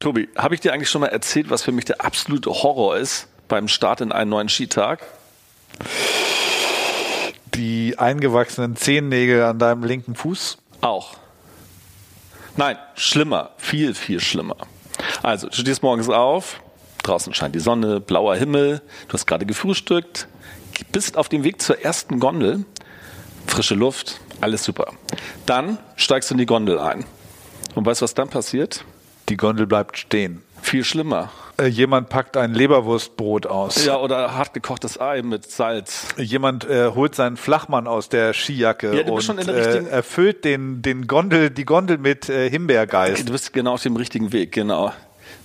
Tobi, habe ich dir eigentlich schon mal erzählt, was für mich der absolute Horror ist beim Start in einen neuen Skitag? Die eingewachsenen Zehennägel an deinem linken Fuß? Auch. Nein, schlimmer, viel, viel schlimmer. Also, du stehst morgens auf, draußen scheint die Sonne, blauer Himmel, du hast gerade gefrühstückt, bist auf dem Weg zur ersten Gondel, frische Luft, alles super. Dann steigst du in die Gondel ein. Und weißt du, was dann passiert? Die Gondel bleibt stehen. Viel schlimmer. Äh, jemand packt ein Leberwurstbrot aus. Ja, oder hart gekochtes Ei mit Salz. Jemand äh, holt seinen Flachmann aus der Skijacke Ja, du bist und schon in der richtigen- äh, erfüllt den, den Gondel, die Gondel mit äh, Himbeergeist. Du bist genau auf dem richtigen Weg, genau.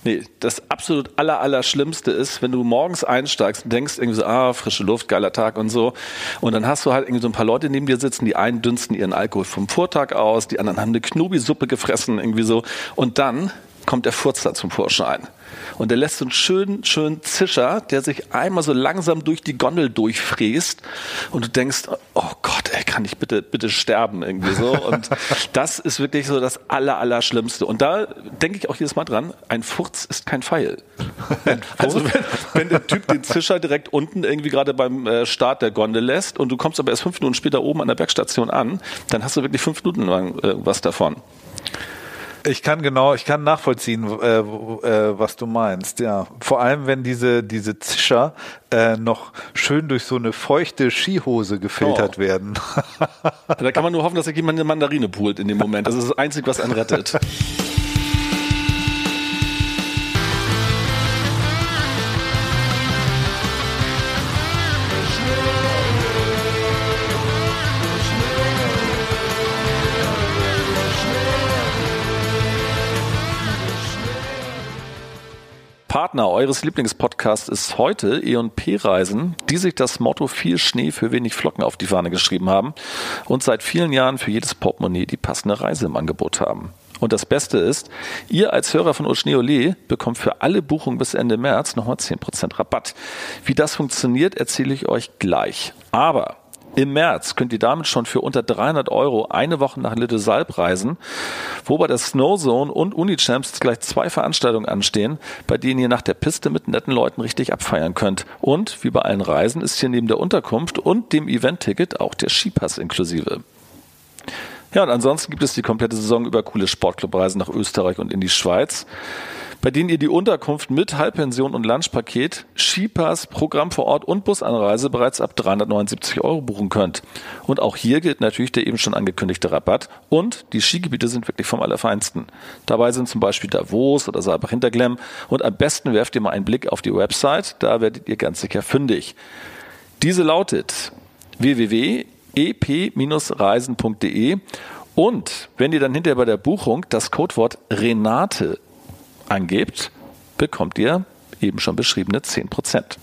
Nee, das absolut aller, aller Schlimmste ist, wenn du morgens einsteigst und denkst irgendwie so, ah, frische Luft, geiler Tag und so. Und dann hast du halt irgendwie so ein paar Leute neben dir sitzen, die einen dünsten ihren Alkohol vom Vortag aus, die anderen haben eine Knobi-Suppe gefressen, irgendwie so. Und dann kommt der Furz da zum Vorschein. Und der lässt so einen schönen, schönen Zischer, der sich einmal so langsam durch die Gondel durchfräst. Und du denkst, oh Gott, ey, kann ich bitte, bitte sterben irgendwie so. Und das ist wirklich so das aller, aller Schlimmste. Und da denke ich auch jedes Mal dran, ein Furz ist kein Pfeil. Also wenn, wenn der Typ den Zischer direkt unten irgendwie gerade beim äh, Start der Gondel lässt und du kommst aber erst fünf Minuten später oben an der Bergstation an, dann hast du wirklich fünf Minuten lang äh, was davon. Ich kann genau, ich kann nachvollziehen, äh, äh, was du meinst. Ja, vor allem wenn diese diese Zischer äh, noch schön durch so eine feuchte Skihose gefiltert Oh. werden. Da kann man nur hoffen, dass jemand eine Mandarine pult in dem Moment. Das ist das Einzige, was einen rettet. Partner eures Lieblingspodcasts ist heute E&P Reisen, die sich das Motto viel Schnee für wenig Flocken auf die Fahne geschrieben haben und seit vielen Jahren für jedes Portemonnaie die passende Reise im Angebot haben. Und das Beste ist, ihr als Hörer von Oschneole bekommt für alle Buchungen bis Ende März nochmal 10% Rabatt. Wie das funktioniert, erzähle ich euch gleich. Aber im März könnt ihr damit schon für unter 300 Euro eine Woche nach Little reisen, wo bei der Snowzone und Unichamps gleich zwei Veranstaltungen anstehen, bei denen ihr nach der Piste mit netten Leuten richtig abfeiern könnt. Und wie bei allen Reisen ist hier neben der Unterkunft und dem Event-Ticket auch der Skipass inklusive. Ja, und ansonsten gibt es die komplette Saison über coole Sportclubreisen nach Österreich und in die Schweiz, bei denen ihr die Unterkunft mit Halbpension und Lunchpaket, Skipass, Programm vor Ort und Busanreise bereits ab 379 Euro buchen könnt. Und auch hier gilt natürlich der eben schon angekündigte Rabatt und die Skigebiete sind wirklich vom Allerfeinsten. Dabei sind zum Beispiel Davos oder Saalbach-Hinterglemm und am besten werft ihr mal einen Blick auf die Website, da werdet ihr ganz sicher fündig. Diese lautet www.ep-reisen.de und wenn ihr dann hinterher bei der Buchung das Codewort Renate angebt, bekommt ihr eben schon beschriebene 10%.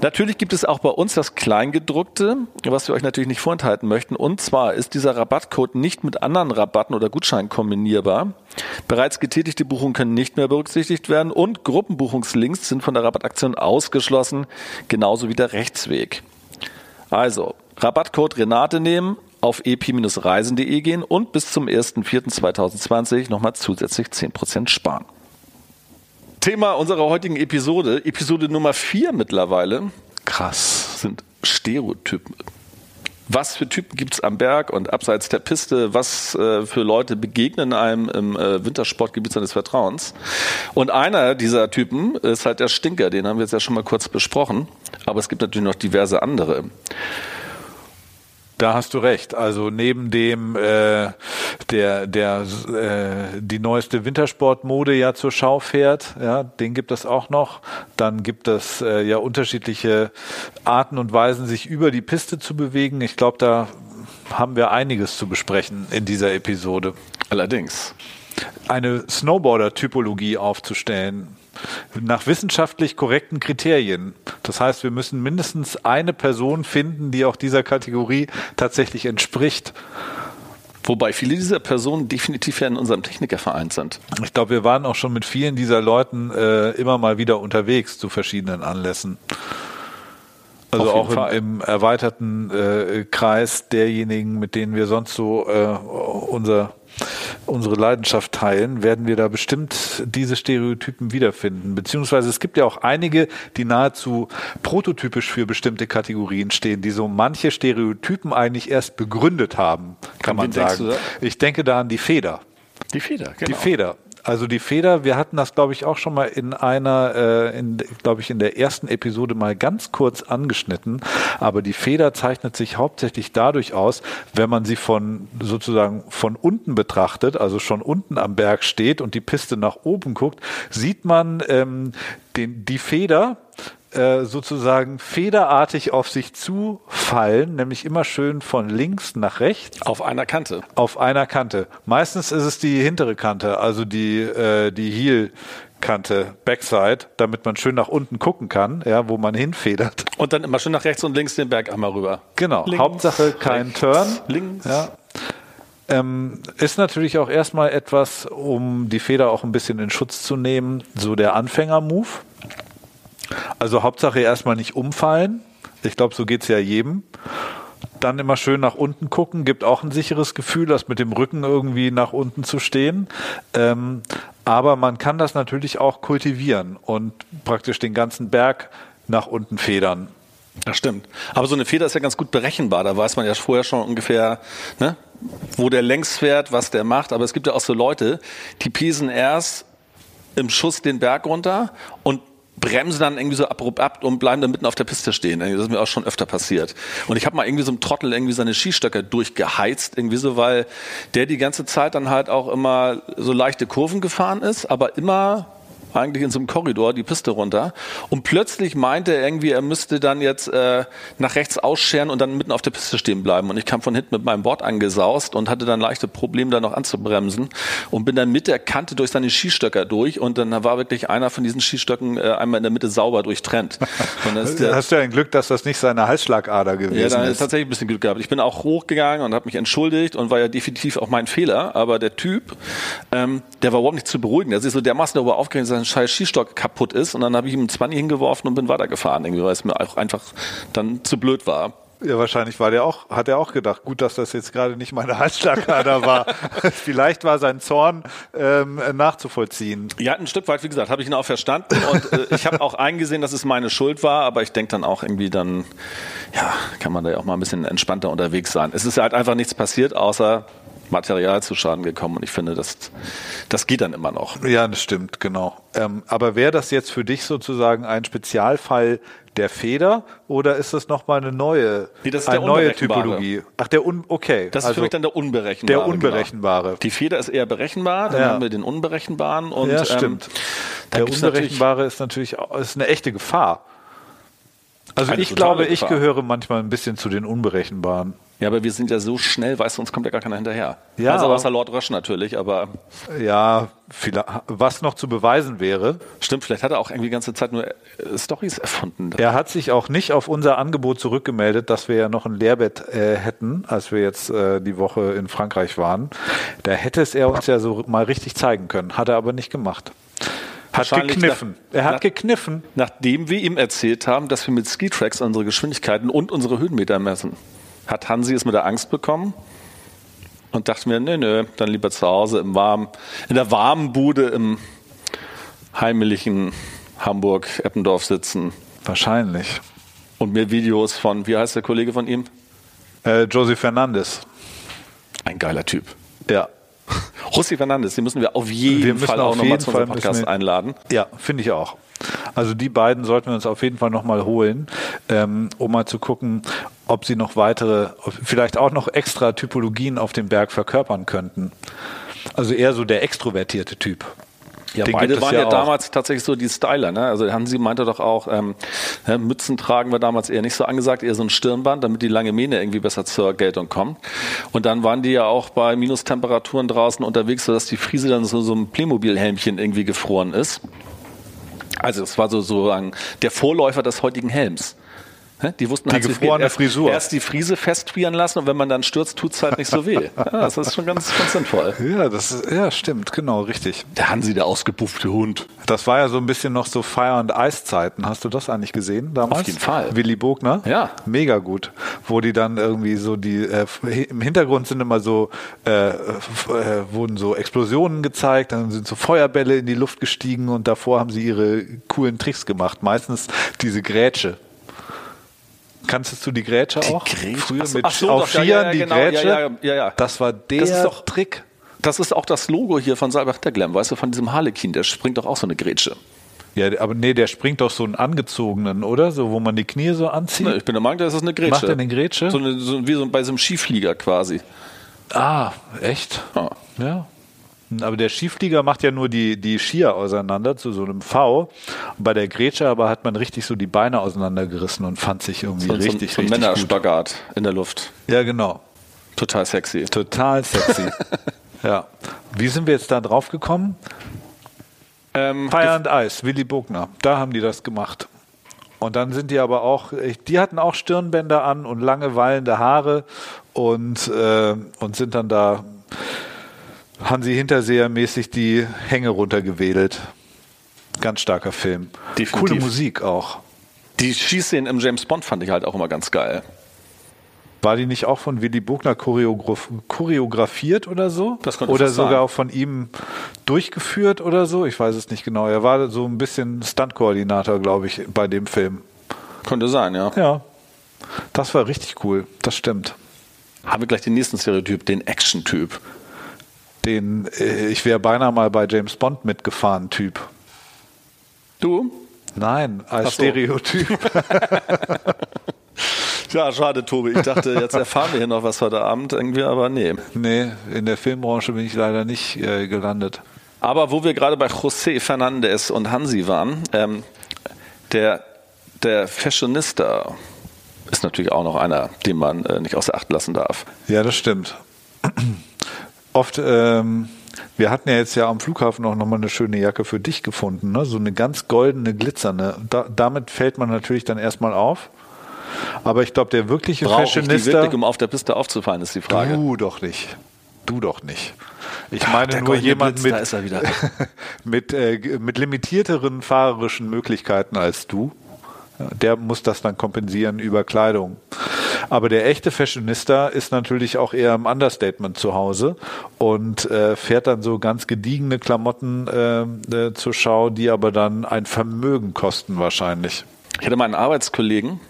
Natürlich gibt es auch bei uns das Kleingedruckte, was wir euch natürlich nicht vorenthalten möchten. Und zwar ist dieser Rabattcode nicht mit anderen Rabatten oder Gutscheinen kombinierbar. Bereits getätigte Buchungen können nicht mehr berücksichtigt werden und Gruppenbuchungslinks sind von der Rabattaktion ausgeschlossen, genauso wie der Rechtsweg. Also, Rabattcode Renate nehmen, auf ep-reisen.de gehen und bis zum 1.4.2020 nochmal zusätzlich 10% sparen. Thema unserer heutigen Episode, Episode Nummer 4 mittlerweile, Krass. sind Stereotypen. Was für Typen gibt's am Berg und abseits der Piste? Was äh, für Leute begegnen einem im äh, Wintersportgebiet seines Vertrauens? Und einer dieser Typen ist halt der Stinker, den haben wir jetzt ja schon mal kurz besprochen. Aber es gibt natürlich noch diverse andere. Da hast du recht. Also neben dem äh, der der äh, die neueste Wintersportmode ja zur Schau fährt, ja, den gibt es auch noch. Dann gibt es äh, ja unterschiedliche Arten und Weisen, sich über die Piste zu bewegen. Ich glaube, da haben wir einiges zu besprechen in dieser Episode. Allerdings. Eine Snowboarder-Typologie aufzustellen nach wissenschaftlich korrekten Kriterien. Das heißt, wir müssen mindestens eine Person finden, die auch dieser Kategorie tatsächlich entspricht. Wobei viele dieser Personen definitiv ja in unserem Technikerverein sind. Ich glaube, wir waren auch schon mit vielen dieser Leuten äh, immer mal wieder unterwegs zu verschiedenen Anlässen. Also auch im, im, erweiterten äh, Kreis derjenigen, mit denen wir sonst so äh, unser unsere Leidenschaft teilen, werden wir da bestimmt diese Stereotypen wiederfinden. Beziehungsweise es gibt ja auch einige, die nahezu prototypisch für bestimmte Kategorien stehen, die so manche Stereotypen eigentlich erst begründet haben, kann man sagen. Ich denke da an die Feder. Die Feder, genau. Die Feder. Also die Feder, wir hatten das, glaube ich, auch schon mal in einer, äh, in, glaube ich, in der ersten Episode mal ganz kurz angeschnitten. Aber die Feder zeichnet sich hauptsächlich dadurch aus, wenn man sie von sozusagen von unten betrachtet, also schon unten am Berg steht und die Piste nach oben guckt, sieht man ähm, den, die Feder äh, sozusagen federartig auf sich zufallen, nämlich immer schön von links nach rechts. Auf einer Kante. Auf einer Kante. Meistens ist es die hintere Kante, also die, äh, die Heel. Kante, Backside, damit man schön nach unten gucken kann, ja, wo man hinfedert. Und dann immer schön nach rechts und links den Berg einmal rüber. Genau. Links, Hauptsache kein rechts, Turn. Links. Ja. Ähm, ist natürlich auch erstmal etwas, um die Feder auch ein bisschen in Schutz zu nehmen, so der Anfänger-Move. Also Hauptsache erstmal nicht umfallen. Ich glaube, so geht es ja jedem. Dann immer schön nach unten gucken, gibt auch ein sicheres Gefühl, das mit dem Rücken irgendwie nach unten zu stehen. Ähm, aber man kann das natürlich auch kultivieren und praktisch den ganzen Berg nach unten federn. Das stimmt. Aber so eine Feder ist ja ganz gut berechenbar. Da weiß man ja vorher schon ungefähr, ne, wo der längs fährt, was der macht. Aber es gibt ja auch so Leute, die piesen erst im Schuss den Berg runter und bremsen dann irgendwie so abrupt ab und bleiben dann mitten auf der Piste stehen. Das ist mir auch schon öfter passiert. Und ich habe mal irgendwie so einem Trottel irgendwie seine Skistöcke durchgeheizt, irgendwie so, weil der die ganze Zeit dann halt auch immer so leichte Kurven gefahren ist, aber immer eigentlich in so einem Korridor die Piste runter. Und plötzlich meinte er irgendwie, er müsste dann jetzt äh, nach rechts ausscheren und dann mitten auf der Piste stehen bleiben. Und ich kam von hinten mit meinem Board angesaust und hatte dann leichte Probleme, da noch anzubremsen. Und bin dann mit der Kante durch seine Skistöcker durch. Und dann war wirklich einer von diesen Skistöcken äh, einmal in der Mitte sauber durchtrennt. Der, Hast du ja ein Glück, dass das nicht seine Halsschlagader gewesen ist. Ja, da ist tatsächlich ein bisschen Glück gehabt. Ich bin auch hochgegangen und habe mich entschuldigt und war ja definitiv auch mein Fehler. Aber der Typ, ähm, der war überhaupt nicht zu beruhigen. Der ist so dermaßen darüber aufgeregt, dass scheiß Skistock kaputt ist und dann habe ich ihm einen 20 hingeworfen und bin weitergefahren, irgendwie, weil es mir auch einfach dann zu blöd war. Ja, wahrscheinlich war der auch, hat er auch gedacht, gut, dass das jetzt gerade nicht meine Halsschlagader war. Vielleicht war sein Zorn ähm, nachzuvollziehen. Ja, ein Stück weit, wie gesagt, habe ich ihn auch verstanden und äh, ich habe auch eingesehen, dass es meine Schuld war, aber ich denke dann auch irgendwie dann, ja, kann man da ja auch mal ein bisschen entspannter unterwegs sein. Es ist halt einfach nichts passiert, außer Material zu Schaden gekommen. Und ich finde, das, das geht dann immer noch. Ja, das stimmt, genau. Ähm, aber wäre das jetzt für dich sozusagen ein Spezialfall der Feder oder ist das nochmal eine neue, nee, das ist eine neue Typologie? Ach, der un okay. Das ist also für mich dann der unberechenbare. Der genau. unberechenbare. Genau. Die Feder ist eher berechenbar, dann ja. haben wir den unberechenbaren und ja, stimmt. Ähm, der unberechenbare ist natürlich ist eine echte Gefahr. Also ich glaube, Gefahr. ich gehöre manchmal ein bisschen zu den unberechenbaren. Ja, aber wir sind ja so schnell, weißt du, uns kommt ja gar keiner hinterher. Ja, also außer Lord Rush natürlich, aber. Ja, was noch zu beweisen wäre. Stimmt, vielleicht hat er auch irgendwie die ganze Zeit nur äh, Stories erfunden. Er hat sich auch nicht auf unser Angebot zurückgemeldet, dass wir ja noch ein Lehrbett äh, hätten, als wir jetzt äh, die Woche in Frankreich waren. Da hätte es er uns ja so mal richtig zeigen können. Hat er aber nicht gemacht. Hat gekniffen. Nach, er hat nach, gekniffen. Nachdem wir ihm erzählt haben, dass wir mit Skitracks unsere Geschwindigkeiten und unsere Höhenmeter messen hat Hansi es mit der Angst bekommen und dachte mir, nö, nö, dann lieber zu Hause im warmen, in der warmen Bude im heimlichen Hamburg-Eppendorf sitzen. Wahrscheinlich. Und mir Videos von, wie heißt der Kollege von ihm? Äh, Josie Fernandes. Ein geiler Typ. Ja. Rossi Fernandes, die müssen wir auf jeden wir Fall auch nochmal zu unserem Podcast einladen. Ja, finde ich auch. Also die beiden sollten wir uns auf jeden Fall nochmal holen, ähm, um mal zu gucken, ob sie noch weitere, vielleicht auch noch extra Typologien auf dem Berg verkörpern könnten. Also eher so der extrovertierte Typ. Ja, Den beide waren ja, auch. damals tatsächlich so die Styler. Ne? Also Hansi meinte doch auch, ähm, Mützen tragen wir damals eher nicht so angesagt, eher so ein Stirnband, damit die lange Mähne irgendwie besser zur Geltung kommt. Und dann waren die ja auch bei Minustemperaturen draußen unterwegs, sodass die Friese dann so, so ein Playmobil-Helmchen irgendwie gefroren ist. Also es war so sozusagen der Vorläufer des heutigen Helms. Die wussten Die halt, es gefrorene erst, Frisur. erst die Friese festfrieren lassen und wenn man dann stürzt, tut's halt nicht so weh. Ja, das ist schon ganz, ganz sinnvoll. Ja, das ist, ja, stimmt, genau, richtig. Der Hansi, der ausgepuffte Hund. Das war ja so ein bisschen noch so Fire- und Eiszeiten. Hast du das eigentlich gesehen damals? Auf jeden Fall. Willy Bogner? Ja. Mega gut. Wo die dann irgendwie so die, äh, im Hintergrund sind immer so, äh, äh, wurden so Explosionen gezeigt, dann sind so Feuerbälle in die Luft gestiegen und davor haben sie ihre coolen Tricks gemacht. Meistens diese Grätsche. Kanntest du die Grätsche auch? Grätsche? Früher mit so, auf Skiern ja, ja, die genau, Grätsche. ja, ja, ja, ja. Das war der Das ist doch- Trick. Das ist auch das Logo hier von Salbach Glam, weißt du, von diesem Harlekin, der springt doch auch so eine Grätsche. Ja, aber nee, der springt doch so einen angezogenen, oder? So, wo man die Knie so anzieht. Ne, ich bin der Meinung, das ist eine Grätsche. Macht er eine Grätsche? So eine, so, wie so bei so einem Skiflieger quasi. Ah, echt? Ja. Ja. Aber der Skiflieger macht ja nur die, die Skier auseinander zu so einem V. Bei der Grätsche aber hat man richtig so die Beine auseinandergerissen und fand sich irgendwie So, richtig, so, so ein richtig. Männerspagat in der Luft. Ja, genau. Total sexy. Total sexy. ja. Wie sind wir jetzt da drauf gekommen? Ähm, Fire and Ice, Willy Bogner. Da haben die das gemacht. Und dann sind die aber auch, die hatten auch Stirnbänder an und lange wallende Haare und, äh, und sind dann da Hansi Hinterseher-mäßig die Hänge runtergewedelt. Ganz starker Film. Definitiv. Coole Musik auch. die Schießszenen im James Bond fand ich halt auch immer ganz geil. War die nicht auch von Willy Bogner choreograf choreografiert oder so? Das könnte oder sogar sein. auch von ihm durchgeführt oder so? Ich weiß es nicht genau. Er war so ein bisschen Stuntkoordinator, glaube ich, bei dem Film. Könnte sein, ja. Ja, das war richtig cool. Das stimmt. Haben wir gleich den nächsten Stereotyp, den Action-Typ. Den, äh, ich wäre beinahe mal bei James Bond mitgefahren, Typ. Du? Nein, als so. Stereotyp. Ja, schade, Tobi. Ich dachte, jetzt erfahren wir hier noch was heute Abend irgendwie, aber nee. nee, in der Filmbranche bin ich leider nicht äh, gelandet. Aber wo wir gerade bei José Fernandez und Hansi waren, ähm, der, der Fashionista ist natürlich auch noch einer, den man äh, nicht außer Acht lassen darf. Ja, das stimmt. Oft, ähm, wir hatten ja jetzt ja am Flughafen auch nochmal eine schöne Jacke für dich gefunden, ne? so eine ganz goldene, glitzernde. Da, damit fällt man natürlich dann erstmal auf. Aber ich glaube, der wirkliche Brauche ich die Fashionista. wirklich, um auf der Piste aufzufallen, ist die Frage. Du doch nicht. Du doch nicht. Ich meine nur goldene jemand Blitz, mit, mit, äh, mit limitierteren fahrerischen Möglichkeiten als du. Der muss das dann kompensieren über Kleidung. Aber der echte Fashionista ist natürlich auch eher im Understatement zu Hause und äh, fährt dann so ganz gediegene Klamotten äh, äh, zur Schau, die aber dann ein Vermögen kosten wahrscheinlich. Ich hatte mal einen Arbeitskollegen,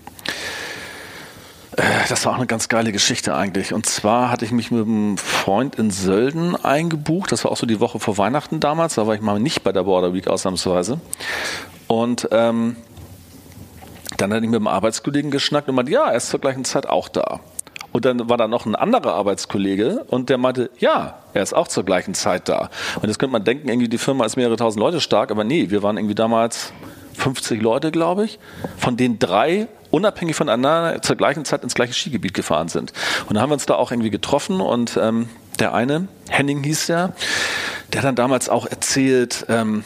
äh, das war auch eine ganz geile Geschichte eigentlich. Und zwar hatte ich mich mit einem Freund in Sölden eingebucht. Das war auch so die Woche vor Weihnachten damals. Da war ich mal nicht bei der Border Week ausnahmsweise. Und ähm, dann hatte ich mit einem Arbeitskollegen geschnackt und meinte, ja, er ist zur gleichen Zeit auch da. Und dann war da noch ein anderer Arbeitskollege und der meinte, ja, er ist auch zur gleichen Zeit da. Und jetzt könnte man denken, irgendwie die Firma ist mehrere tausend Leute stark, aber nee, wir waren irgendwie damals 50 Leute, glaube ich, von denen drei unabhängig voneinander zur gleichen Zeit ins gleiche Skigebiet gefahren sind. Und dann haben wir uns da auch irgendwie getroffen und ähm, der eine, Henning hieß der, der hat dann damals auch erzählt, ähm,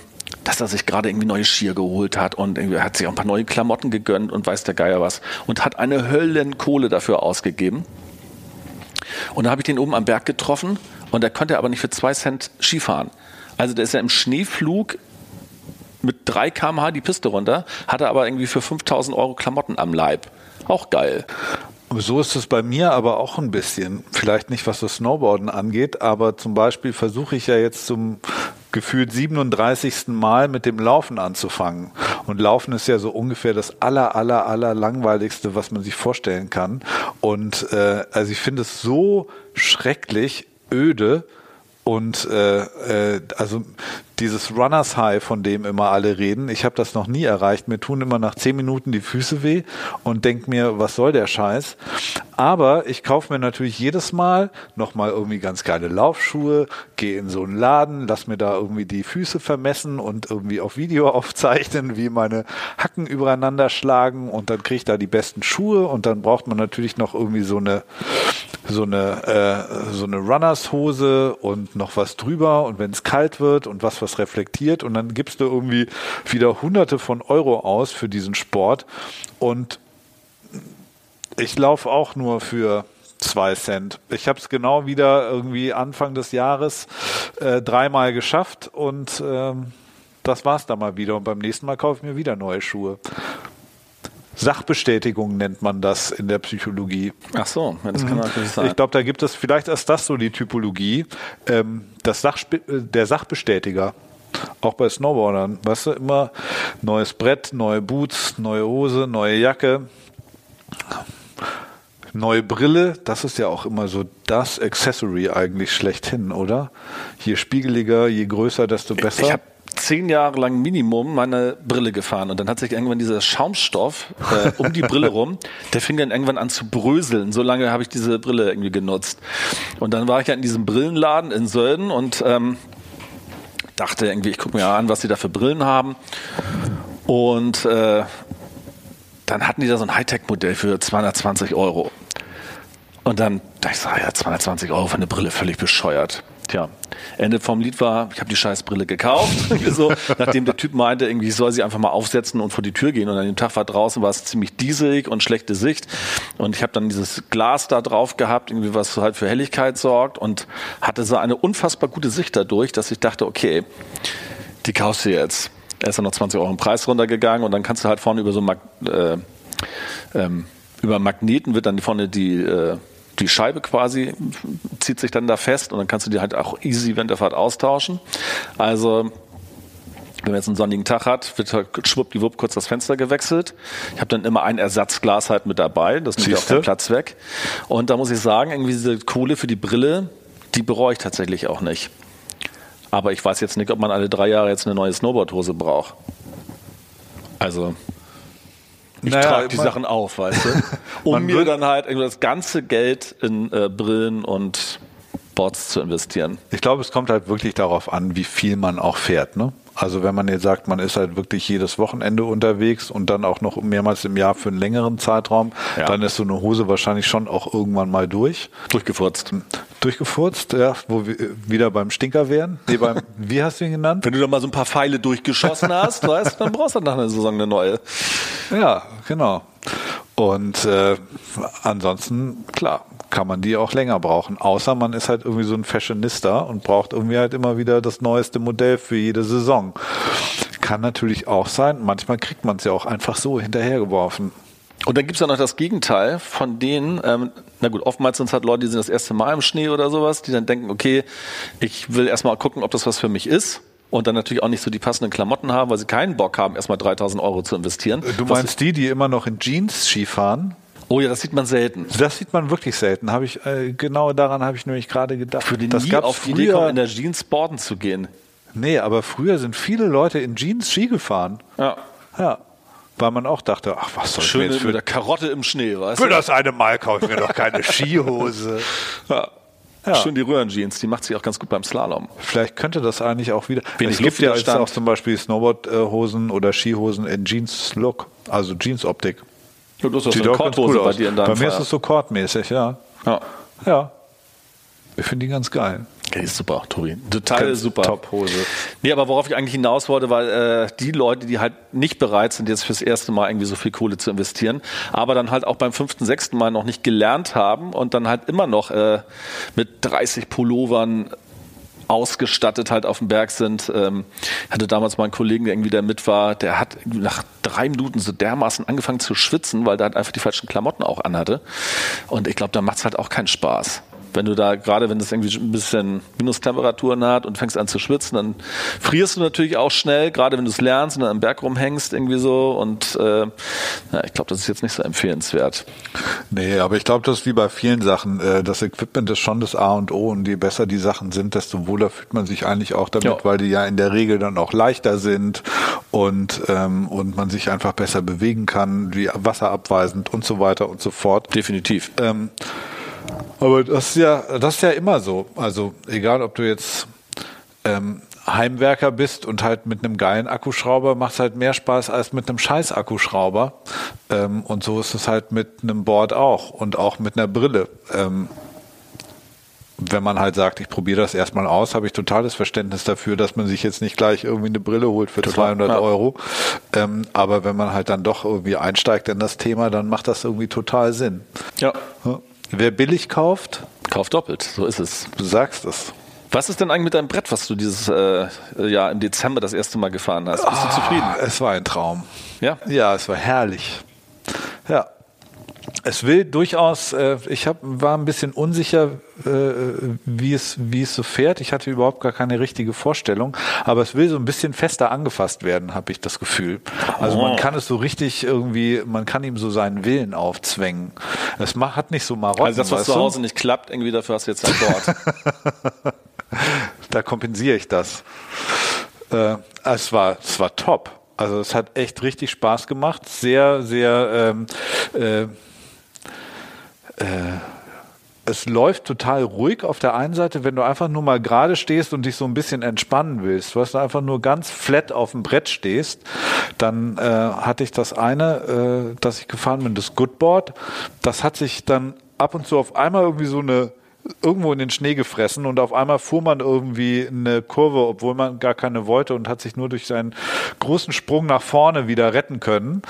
dass er sich gerade irgendwie neue Skier geholt hat und irgendwie hat sich auch ein paar neue Klamotten gegönnt und weiß der Geier was und hat eine Höllenkohle dafür ausgegeben. Und da habe ich den oben am Berg getroffen und der konnte aber nicht für zwei Cent Skifahren. Also der ist ja im Schneeflug mit 3 km/h die Piste runter, hatte aber irgendwie für 5000 Euro Klamotten am Leib. Auch geil. So ist es bei mir aber auch ein bisschen. Vielleicht nicht, was das Snowboarden angeht, aber zum Beispiel versuche ich ja jetzt zum gefühlt 37. Mal mit dem Laufen anzufangen. Und Laufen ist ja so ungefähr das aller, aller, aller langweiligste, was man sich vorstellen kann. Und äh, also ich finde es so schrecklich öde Und äh, äh, also dieses Runners High, von dem immer alle reden, ich habe das noch nie erreicht. Mir tun immer nach zehn Minuten die Füße weh und denk mir, was soll der Scheiß? Aber ich kaufe mir natürlich jedes Mal nochmal irgendwie ganz geile Laufschuhe, gehe in so einen Laden, lass mir da irgendwie die Füße vermessen und irgendwie auf Video aufzeichnen, wie meine Hacken übereinander schlagen und dann kriege ich da die besten Schuhe und dann braucht man natürlich noch irgendwie so eine so eine äh, so eine Runners Hose und noch was drüber und wenn es kalt wird und was was reflektiert und dann gibst du irgendwie wieder hunderte von Euro aus für diesen Sport und ich laufe auch nur für zwei Cent. Ich habe es genau wieder irgendwie Anfang des Jahres äh, dreimal geschafft und ähm, das war's dann mal wieder. Und beim nächsten Mal kaufe ich mir wieder neue Schuhe. Sachbestätigung nennt man das in der Psychologie. Ach so, das kann natürlich sein. Ich glaube, da gibt es, vielleicht ist das so die Typologie, ähm, das Sachspe äh, der Sachbestätiger. Auch bei Snowboardern, weißt du, immer neues Brett, neue Boots, neue Hose, neue Jacke, neue Brille. Das ist ja auch immer so das Accessory eigentlich schlechthin, oder? Je spiegeliger, je größer, desto besser. Ich habe zehn Jahre lang Minimum meine Brille gefahren und dann hat sich irgendwann dieser Schaumstoff äh, um die Brille rum, der fing dann irgendwann an zu bröseln. So lange habe ich diese Brille irgendwie genutzt. Und dann war ich ja in diesem Brillenladen in Sölden und ähm, dachte irgendwie, ich gucke mir an, was sie da für Brillen haben. Und äh, dann hatten die da so ein Hightech-Modell für 220 Euro. Und dann dachte ich so, ja, 220 Euro für eine Brille, völlig bescheuert. Tja, Ende vom Lied war, ich habe die Scheißbrille gekauft. so, nachdem der Typ meinte, irgendwie soll sie einfach mal aufsetzen und vor die Tür gehen. Und an dem Tag war draußen war es ziemlich dieselig und schlechte Sicht. Und ich habe dann dieses Glas da drauf gehabt, irgendwie was halt für Helligkeit sorgt und hatte so eine unfassbar gute Sicht dadurch, dass ich dachte, okay, die kaufst du jetzt. Er ist dann noch 20 Euro im Preis runtergegangen und dann kannst du halt vorne über so Mag äh, ähm, über Magneten wird dann vorne die äh, die Scheibe quasi zieht sich dann da fest und dann kannst du die halt auch easy während der Fahrt austauschen. Also wenn man jetzt einen sonnigen Tag hat, wird halt schwuppdiwupp kurz das Fenster gewechselt. Ich habe dann immer ein Ersatzglas halt mit dabei, das nimmt ja auch keinen Platz weg. Und da muss ich sagen, irgendwie diese Kohle für die Brille, die bereue ich tatsächlich auch nicht. Aber ich weiß jetzt nicht, ob man alle drei Jahre jetzt eine neue Snowboardhose braucht. Also ich naja, trage die Sachen auf, weißt du? Um mir dann halt das ganze Geld in äh, Brillen und Boards zu investieren. Ich glaube, es kommt halt wirklich darauf an, wie viel man auch fährt. Ne? Also wenn man jetzt sagt, man ist halt wirklich jedes Wochenende unterwegs und dann auch noch mehrmals im Jahr für einen längeren Zeitraum, ja. dann ist so eine Hose wahrscheinlich schon auch irgendwann mal durch. Durchgefurzt. Durchgefurzt, ja, wo wir wieder beim Stinker wären. Nee, beim, wie hast du ihn genannt? Wenn du da mal so ein paar Pfeile durchgeschossen hast, weißt, dann brauchst du nach einer Saison eine neue. Ja, genau. Und äh, ansonsten, klar, kann man die auch länger brauchen. Außer man ist halt irgendwie so ein Fashionista und braucht irgendwie halt immer wieder das neueste Modell für jede Saison. Kann natürlich auch sein. Manchmal kriegt man es ja auch einfach so hinterhergeworfen. Und dann gibt es ja noch das Gegenteil von denen, ähm, na gut, oftmals sind es halt Leute, die sind das erste Mal im Schnee oder sowas, die dann denken, okay, ich will erstmal gucken, ob das was für mich ist und dann natürlich auch nicht so die passenden Klamotten haben, weil sie keinen Bock haben, erstmal 3000 Euro zu investieren. Du meinst die, die immer noch in Jeans Skifahren? Oh ja, das sieht man selten. Das sieht man wirklich selten. Habe ich äh, genau daran habe ich nämlich gerade gedacht. Für den das nie auf die Idee kommen, in der Jeans boarden zu gehen. Nee, aber früher sind viele Leute in Jeans Ski gefahren. Ja. Ja. Weil man auch dachte, ach, was soll Schöne ich jetzt für der Karotte im Schnee, weißt du? Für das eine Mal kaufe ich mir doch keine Skihose. Ja. Ja. Schön die Röhrenjeans, die macht sich auch ganz gut beim Slalom. Vielleicht könnte das eigentlich auch wieder. Wenig es gibt ja jetzt auch zum Beispiel Snowboardhosen oder Skihosen in Jeans-Look, also Jeans-Optik. Ja, du hast so eine Korthose cool bei dir in deinem Bei mir Fall. ist es so kordmäßig, ja. Ja. Ja. Ich finde die ganz geil. Die ist super, Tobi. Total ganz super. Top-Hose. Nee, aber worauf ich eigentlich hinaus wollte, weil äh, die Leute, die halt nicht bereit sind, jetzt fürs erste Mal irgendwie so viel Kohle zu investieren, aber dann halt auch beim fünften, sechsten Mal noch nicht gelernt haben und dann halt immer noch äh, mit 30 Pullovern ausgestattet halt auf dem Berg sind. Ähm, hatte damals mal einen Kollegen, der irgendwie da mit war, der hat nach drei Minuten so dermaßen angefangen zu schwitzen, weil der halt einfach die falschen Klamotten auch anhatte. Und ich glaube, da macht es halt auch keinen Spaß. Wenn du da, gerade wenn es irgendwie ein bisschen Minustemperaturen hat und fängst an zu schwitzen, dann frierst du natürlich auch schnell, gerade wenn du es lernst und dann am Berg rumhängst irgendwie so. Und äh, ja, ich glaube, das ist jetzt nicht so empfehlenswert. Nee, aber ich glaube, das ist wie bei vielen Sachen. Äh, das Equipment ist schon das A und O und je besser die Sachen sind, desto wohler fühlt man sich eigentlich auch damit, ja. weil die ja in der Regel dann auch leichter sind und, ähm, und man sich einfach besser bewegen kann, wie wasserabweisend und so weiter und so fort. Definitiv. Ähm, aber das ist ja, das ist ja immer so. Also egal, ob du jetzt ähm, Heimwerker bist und halt mit einem geilen Akkuschrauber macht halt mehr Spaß als mit einem scheiß Akkuschrauber. Ähm, und so ist es halt mit einem Board auch und auch mit einer Brille. Ähm, wenn man halt sagt, ich probiere das erstmal aus, habe ich totales Verständnis dafür, dass man sich jetzt nicht gleich irgendwie eine Brille holt für Total, 200 ja. Euro. Ähm, aber wenn man halt dann doch irgendwie einsteigt in das Thema, dann macht das irgendwie total Sinn. Ja. ja. Wer billig kauft, kauft doppelt. So ist es. Du sagst es. Was ist denn eigentlich mit deinem Brett, was du dieses äh, Jahr im Dezember das erste Mal gefahren hast? Bist du ah, zufrieden? Es war ein Traum. Ja? Ja, es war herrlich. Ja, es will durchaus, äh, ich hab, war ein bisschen unsicher, äh, wie, es, wie es so fährt. Ich hatte überhaupt gar keine richtige Vorstellung, aber es will so ein bisschen fester angefasst werden, habe ich das Gefühl. Also man oh. kann es so richtig irgendwie, man kann ihm so seinen Willen aufzwängen. Es macht, hat nicht so Marotten. Also das, was zu Hause nicht klappt, irgendwie dafür hast du jetzt Board. da kompensiere ich das. Äh, es, war, es war top. Also es hat echt richtig Spaß gemacht. Sehr, sehr ähm, äh, äh, es läuft total ruhig auf der einen Seite, wenn du einfach nur mal gerade stehst und dich so ein bisschen entspannen willst, du hast einfach nur ganz flat auf dem Brett stehst, dann äh, hatte ich das eine, äh, das ich gefahren bin, das Goodboard, das hat sich dann ab und zu auf einmal irgendwie so eine irgendwo in den Schnee gefressen und auf einmal fuhr man irgendwie eine Kurve, obwohl man gar keine wollte und hat sich nur durch seinen großen Sprung nach vorne wieder retten können.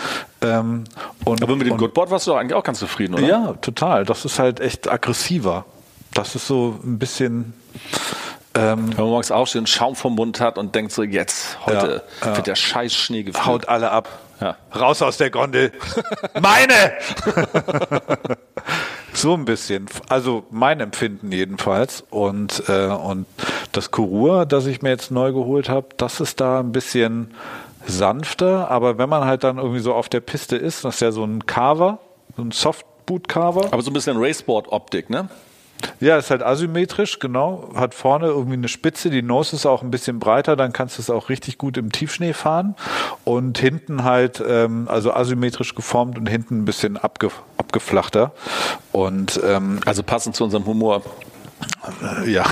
Ähm, und, Aber mit dem Goodboard warst du eigentlich auch ganz zufrieden, oder? Ja, total. Das ist halt echt aggressiver. Das ist so ein bisschen. Ähm, Wenn man morgens aufsteht und Schaum vom Mund hat und denkt so, jetzt, heute ja, ja. wird der scheiß Schnee gefühlt. Haut alle ab. Ja. Raus aus der Gondel. Meine! so ein bisschen. Also mein Empfinden jedenfalls. Und, äh, und das Kurur, das ich mir jetzt neu geholt habe, das ist da ein bisschen sanfter. Aber wenn man halt dann irgendwie so auf der Piste ist, das ist ja so ein Carver, so ein Softboot-Carver. Aber so ein bisschen Raceboard-Optik, ne? Ja, ist halt asymmetrisch, genau. Hat vorne irgendwie eine Spitze, die Nose ist auch ein bisschen breiter, dann kannst du es auch richtig gut im Tiefschnee fahren. Und hinten halt, ähm, also asymmetrisch geformt und hinten ein bisschen abge abgeflachter. Und ähm, also passend zu unserem Humor. Äh, ja,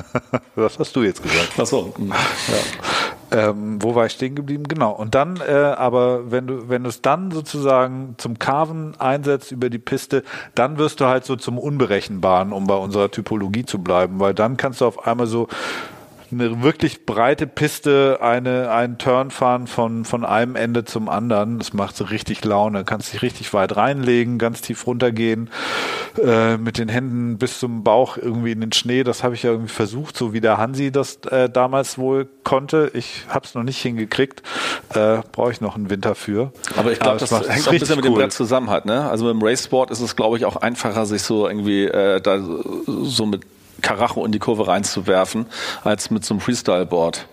was hast du jetzt gesagt? Ach so. Ja. Ähm, wo war ich stehen geblieben? Genau. Und dann, äh, aber wenn du, wenn du es dann sozusagen zum Carven einsetzt über die Piste, dann wirst du halt so zum Unberechenbaren, um bei unserer Typologie zu bleiben, weil dann kannst du auf einmal so eine wirklich breite Piste, eine, einen Turn fahren von, von einem Ende zum anderen. Das macht so richtig Laune. Kannst dich richtig weit reinlegen, ganz tief runtergehen, äh, mit den Händen bis zum Bauch irgendwie in den Schnee. Das habe ich ja irgendwie versucht, so wie der Hansi das äh, damals wohl konnte. Ich habe es noch nicht hingekriegt. Äh, Brauche ich noch einen Winter für. Aber ich glaube, das, das hängt auch ein bisschen mit dem Brett zusammen halt. Ne? Also mit dem Racesport ist es, glaube ich, auch einfacher, sich so irgendwie äh, da so mit Karacho in die Kurve reinzuwerfen, als mit so einem Freestyle-Board.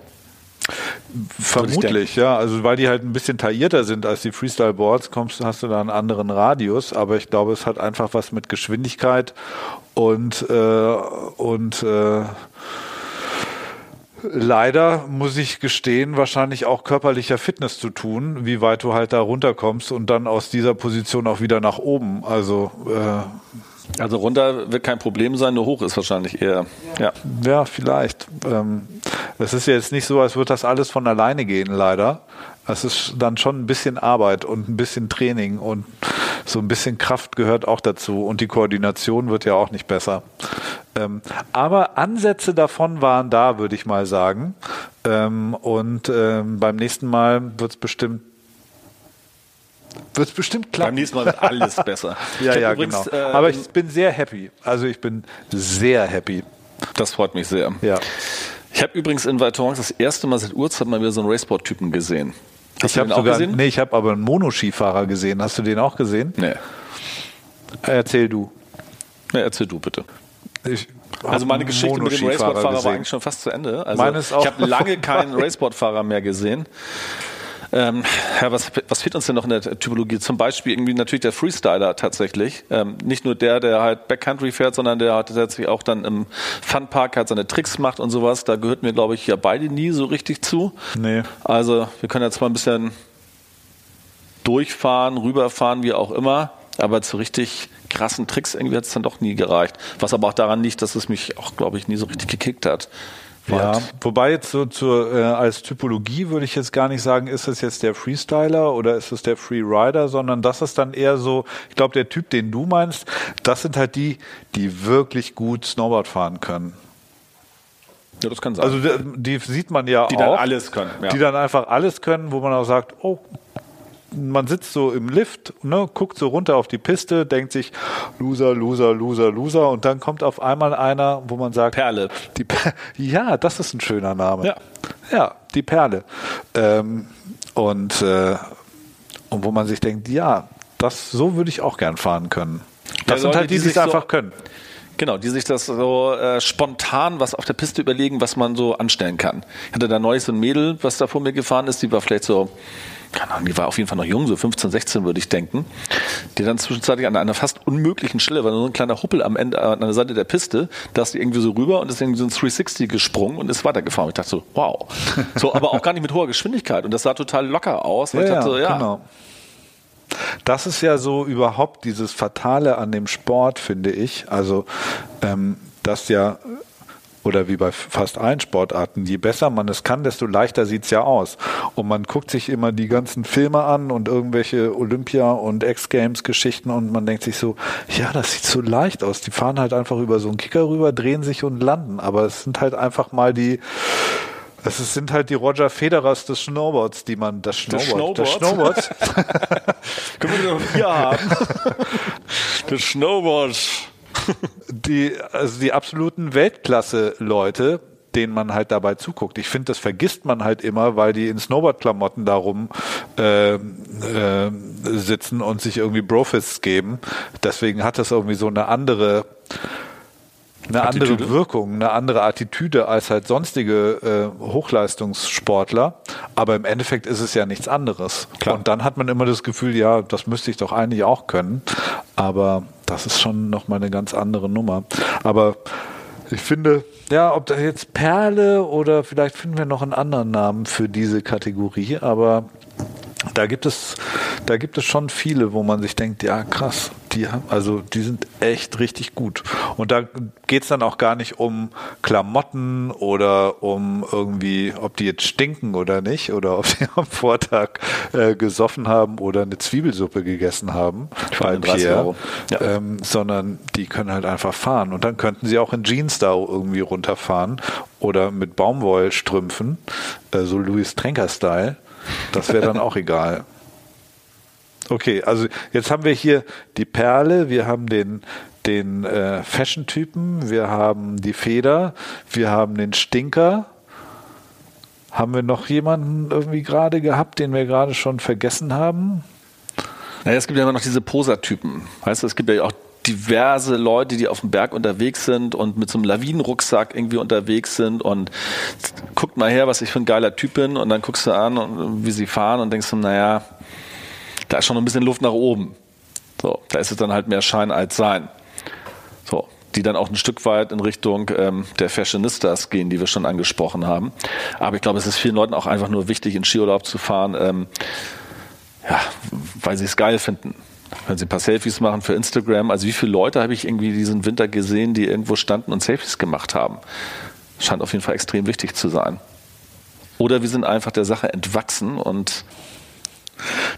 Vermutlich, ja. Also weil die halt ein bisschen taillierter sind als die Freestyle-Boards, kommst, hast du da einen anderen Radius, aber ich glaube, es hat einfach was mit Geschwindigkeit und, äh, und äh, leider, muss ich gestehen, wahrscheinlich auch körperlicher Fitness zu tun, wie weit du halt da runterkommst und dann aus dieser Position auch wieder nach oben. Also äh, also runter wird kein Problem sein, nur hoch ist wahrscheinlich eher. Ja, ja vielleicht. Ähm, es ist jetzt nicht so, als würde das alles von alleine gehen, leider. Es ist dann schon ein bisschen Arbeit und ein bisschen Training und so ein bisschen Kraft gehört auch dazu und die Koordination wird ja auch nicht besser. Ähm, aber Ansätze davon waren da, würde ich mal sagen. Ähm, und beim nächsten Mal wird es bestimmt wird es bestimmt klappen. Beim nächsten Mal wird alles besser. ja, ja, übrigens, genau. Äh, Aber ich bin sehr happy. Also ich bin sehr happy. Das freut mich sehr. Ja. Ich habe übrigens in Valtorans das erste Mal seit Uhrzeit mal wieder so einen Raceboard-Typen gesehen. Hast ich habe sogar, gesehen? nee, ich habe aber einen Monoskifahrer gesehen. Hast du den auch gesehen? Nee. Erzähl du. Ja, erzähl du bitte. Ich also meine Geschichte mit dem Raceboard-Fahrer war eigentlich schon fast zu Ende. Also Meines auch. ich habe lange keinen Raceboard-Fahrer mehr gesehen. Ähm, ja, was, was fehlt uns denn noch in der Typologie? Zum Beispiel irgendwie natürlich der Freestyler tatsächlich. Ähm, nicht nur der, der halt Backcountry fährt, sondern der hat tatsächlich auch dann im Funpark halt seine Tricks macht und sowas. Da gehört mir, glaube ich, ja beide nie so richtig zu. Nee. Also wir können jetzt mal ein bisschen durchfahren, rüberfahren, wie auch immer. Aber zu richtig krassen Tricks irgendwie hat es dann doch nie gereicht. Was aber auch daran liegt, dass es mich auch, glaube ich, nie so richtig gekickt hat. Ja, wobei jetzt so zur, äh, als Typologie würde ich jetzt gar nicht sagen, ist es jetzt der Freestyler oder ist es der Freerider, sondern das ist dann eher so, ich glaube, der Typ, den du meinst, das sind halt die, die wirklich gut Snowboard fahren können. Ja, das kann sein. Also die, die sieht man ja die auch. dann alles können. Ja. Die dann einfach alles können, wo man auch sagt, oh, man sitzt so im Lift, ne, guckt so runter auf die Piste, denkt sich Loser, Loser, Loser, Loser und dann kommt auf einmal einer, wo man sagt Perle. Die Per- ja, das ist ein schöner Name. Ja. ja die Perle. Ähm, und, äh, und wo man sich denkt, ja, das so würde ich auch gern fahren können. Das Ja, sind Leute, halt die, die die sich es so- einfach können. Genau, die sich das so äh, spontan was auf der Piste überlegen, was man so anstellen kann. Ich hatte da neulich so ein Mädel, was da vor mir gefahren ist, die war vielleicht so, keine Ahnung, die war auf jeden Fall noch jung, so 15, 16 würde ich denken, die dann zwischenzeitlich an einer fast unmöglichen Stelle, war nur so ein kleiner Huppel am Ende, an der Seite der Piste, da ist die irgendwie so rüber und ist irgendwie so ein 360 gesprungen und ist weitergefahren. Ich dachte so, wow. So, aber auch gar nicht mit hoher Geschwindigkeit und das sah total locker aus. weil ich dachte ja, genau. Das ist ja so überhaupt dieses Fatale an dem Sport, finde ich. Also, ähm, dass ja, oder wie bei fast allen Sportarten, je besser man es kann, desto leichter sieht's ja aus. Und man guckt sich immer die ganzen Filme an und irgendwelche Olympia- und X-Games-Geschichten und man denkt sich so, ja, das sieht so leicht aus. Die fahren halt einfach über so einen Kicker rüber, drehen sich und landen. Aber es sind halt einfach mal die, es sind halt die Roger Federers des Snowboards, die man, das Snowboard, des Snowboards? Snowboards, können wir noch hier haben. das Snowboard. Die, also die absoluten Weltklasse-Leute, denen man halt dabei zuguckt. Ich finde, das vergisst man halt immer, weil die in Snowboard-Klamotten darum äh, äh, sitzen und sich irgendwie Brofists geben. Deswegen hat das irgendwie so eine andere eine Attitüde? andere Wirkung, eine andere Attitüde als halt sonstige äh, Hochleistungssportler. Aber im Endeffekt ist es ja nichts anderes. Klar. Und dann hat man immer das Gefühl, ja, das müsste ich doch eigentlich auch können. Aber das ist schon nochmal eine ganz andere Nummer. Aber ich finde, ja, ob da jetzt Perle oder vielleicht finden wir noch einen anderen Namen für diese Kategorie, aber da gibt es, da gibt es schon viele, wo man sich denkt, ja krass, die haben, also die sind echt richtig gut. Und da geht's dann auch gar nicht um Klamotten oder um irgendwie, ob die jetzt stinken oder nicht, oder ob die am Vortag äh, gesoffen haben oder eine Zwiebelsuppe gegessen haben, bei 30 Pierre. Ja. ähm, sondern die können halt einfach fahren. Und dann könnten sie auch in Jeans da irgendwie runterfahren oder mit Baumwollstrümpfen, äh, so Louis Trenker-Style. Das wäre dann auch egal. Okay, also jetzt haben wir hier die Perle, wir haben den, den äh, Fashion-Typen, wir haben die Feder, wir haben den Stinker. Haben wir noch jemanden irgendwie gerade gehabt, den wir gerade schon vergessen haben? Naja, es gibt ja immer noch diese Poser-Typen. Weißt du, es gibt ja auch diverse Leute, die auf dem Berg unterwegs sind und mit so einem Lawinenrucksack irgendwie unterwegs sind und guckt mal her, was ich für ein geiler Typ bin und dann guckst du an, wie sie fahren und denkst du, naja, da ist schon ein bisschen Luft nach oben. So, da ist es dann halt mehr Schein als Sein. So, die dann auch ein Stück weit in Richtung ähm, der Fashionistas gehen, die wir schon angesprochen haben. Aber ich glaube, es ist vielen Leuten auch einfach nur wichtig, in Skiurlaub zu fahren, ähm, ja, weil sie es geil finden. Wenn sie ein paar Selfies machen für Instagram. Also wie viele Leute habe ich irgendwie diesen Winter gesehen, die irgendwo standen und Selfies gemacht haben? Scheint auf jeden Fall extrem wichtig zu sein. Oder wir sind einfach der Sache entwachsen und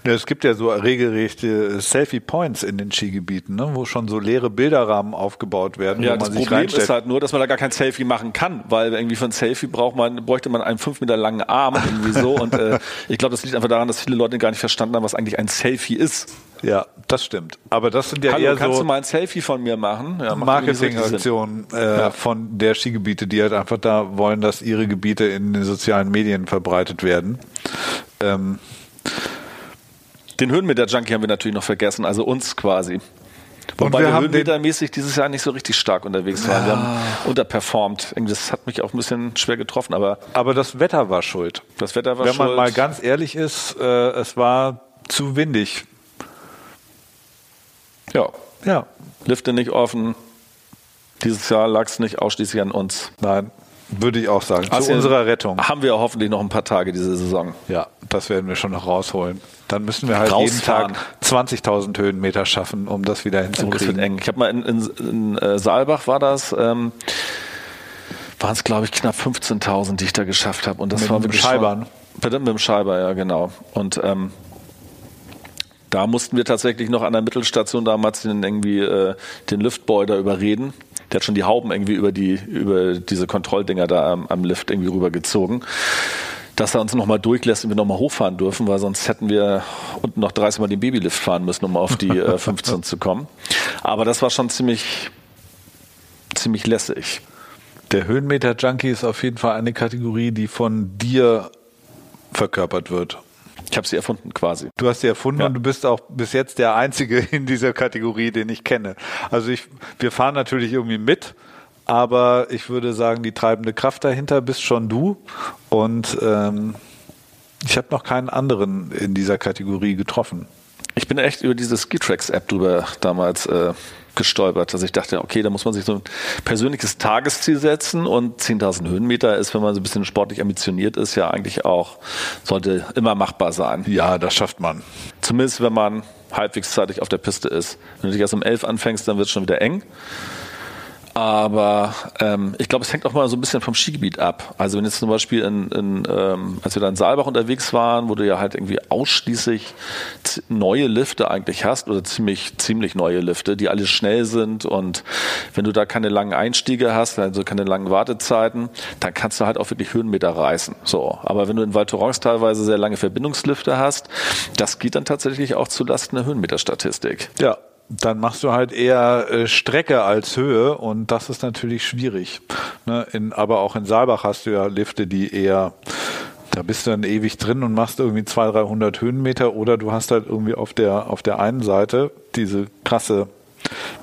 es gibt ja so regelrechte Selfie-Points in den Skigebieten, ne, wo schon so leere Bilderrahmen aufgebaut werden, ja, wo das man sich Problem ist halt nur, dass man da gar kein Selfie machen kann, weil irgendwie für ein Selfie braucht man, bräuchte man einen fünf Meter langen Arm irgendwie so und äh, ich glaube, das liegt einfach daran, dass viele Leute gar nicht verstanden haben, was eigentlich ein Selfie ist. ja, das stimmt. Aber das sind ja Hallo, eher kannst so du mal ein Selfie von mir machen? Ja, irgendwie so. Marketingaktionen äh, Ja. von der Skigebiete, die halt einfach da wollen, dass ihre Gebiete in den sozialen Medien verbreitet werden. Ähm, Den Höhenmeter-Junkie haben wir natürlich noch vergessen, also uns quasi. Wobei wir wir höhenmetermäßig dieses Jahr nicht so richtig stark unterwegs waren. Wir haben unterperformt. Das hat mich auch ein bisschen schwer getroffen, aber Aber das Wetter war schuld. das Wetter war Wenn man schuld. mal ganz ehrlich ist, äh, es war zu windig. ja, Ja. Lifte nicht offen. Dieses Jahr lag es nicht ausschließlich an uns. Nein, würde ich auch sagen. Zu Außerdem unserer Rettung. Haben wir hoffentlich noch ein paar Tage diese Saison. Ja, das werden wir schon noch rausholen. Dann müssen wir halt Rausfahren. jeden Tag 20.000 Höhenmeter schaffen, um das wieder Oh, das hinzukriegen. eng. Ich habe mal in, in, in äh, Saalbach war das, ähm, waren es glaube ich knapp 15.000, die ich da geschafft habe. Und das Mit war dem wirklich Scheibern. Schon, bitte, mit dem Scheiber, ja genau. Und ähm, da mussten wir tatsächlich noch an der Mittelstation damals den irgendwie äh, den Liftboy da überreden. Der hat schon die Hauben irgendwie über die über diese Kontrolldinger da am, am Lift irgendwie rübergezogen. Dass er uns nochmal durchlässt und wir nochmal hochfahren dürfen, weil sonst hätten wir unten noch 30 Mal den Babylift fahren müssen, um auf die äh, 15 zu kommen. Aber das war schon ziemlich, ziemlich lässig. Der Höhenmeter-Junkie ist auf jeden Fall eine Kategorie, die von dir verkörpert wird. Ich habe sie erfunden quasi. Du hast sie erfunden Ja. und du bist auch bis jetzt der Einzige in dieser Kategorie, den ich kenne. Also ich, wir fahren natürlich irgendwie mit, aber ich würde sagen, die treibende Kraft dahinter bist schon du. Und ähm, ich habe noch keinen anderen in dieser Kategorie getroffen. Ich bin echt über diese Skitracks-App drüber damals äh, gestolpert, dass ich dachte, okay, da muss man sich so ein persönliches Tagesziel setzen und 10.000 Höhenmeter ist, wenn man so ein bisschen sportlich ambitioniert ist, ja eigentlich auch, sollte immer machbar sein. Ja, das schafft man. Zumindest, wenn man halbwegs zeitig auf der Piste ist. Wenn du dich erst um 11 anfängst, dann wird es schon wieder eng. Aber ähm, ich glaube, es hängt auch mal so ein bisschen vom Skigebiet ab. Also wenn jetzt zum Beispiel, in, in, ähm, als wir da in Saalbach unterwegs waren, wo du ja halt irgendwie ausschließlich neue Lifte eigentlich hast oder ziemlich ziemlich neue Lifte, die alle schnell sind und wenn du da keine langen Einstiege hast, also keine langen Wartezeiten, dann kannst du halt auch wirklich Höhenmeter reißen. So, aber wenn du in Val Thorens teilweise sehr lange Verbindungslifte hast, das geht dann tatsächlich auch zulasten der Höhenmeterstatistik. Ja, dann machst du halt eher äh, Strecke als Höhe und das ist natürlich schwierig. Ne? In, aber auch in Saalbach hast du ja Lifte, die eher, da bist du dann ewig drin und machst irgendwie 200, 300 Höhenmeter oder du hast halt irgendwie auf der, auf der einen Seite diese krasse,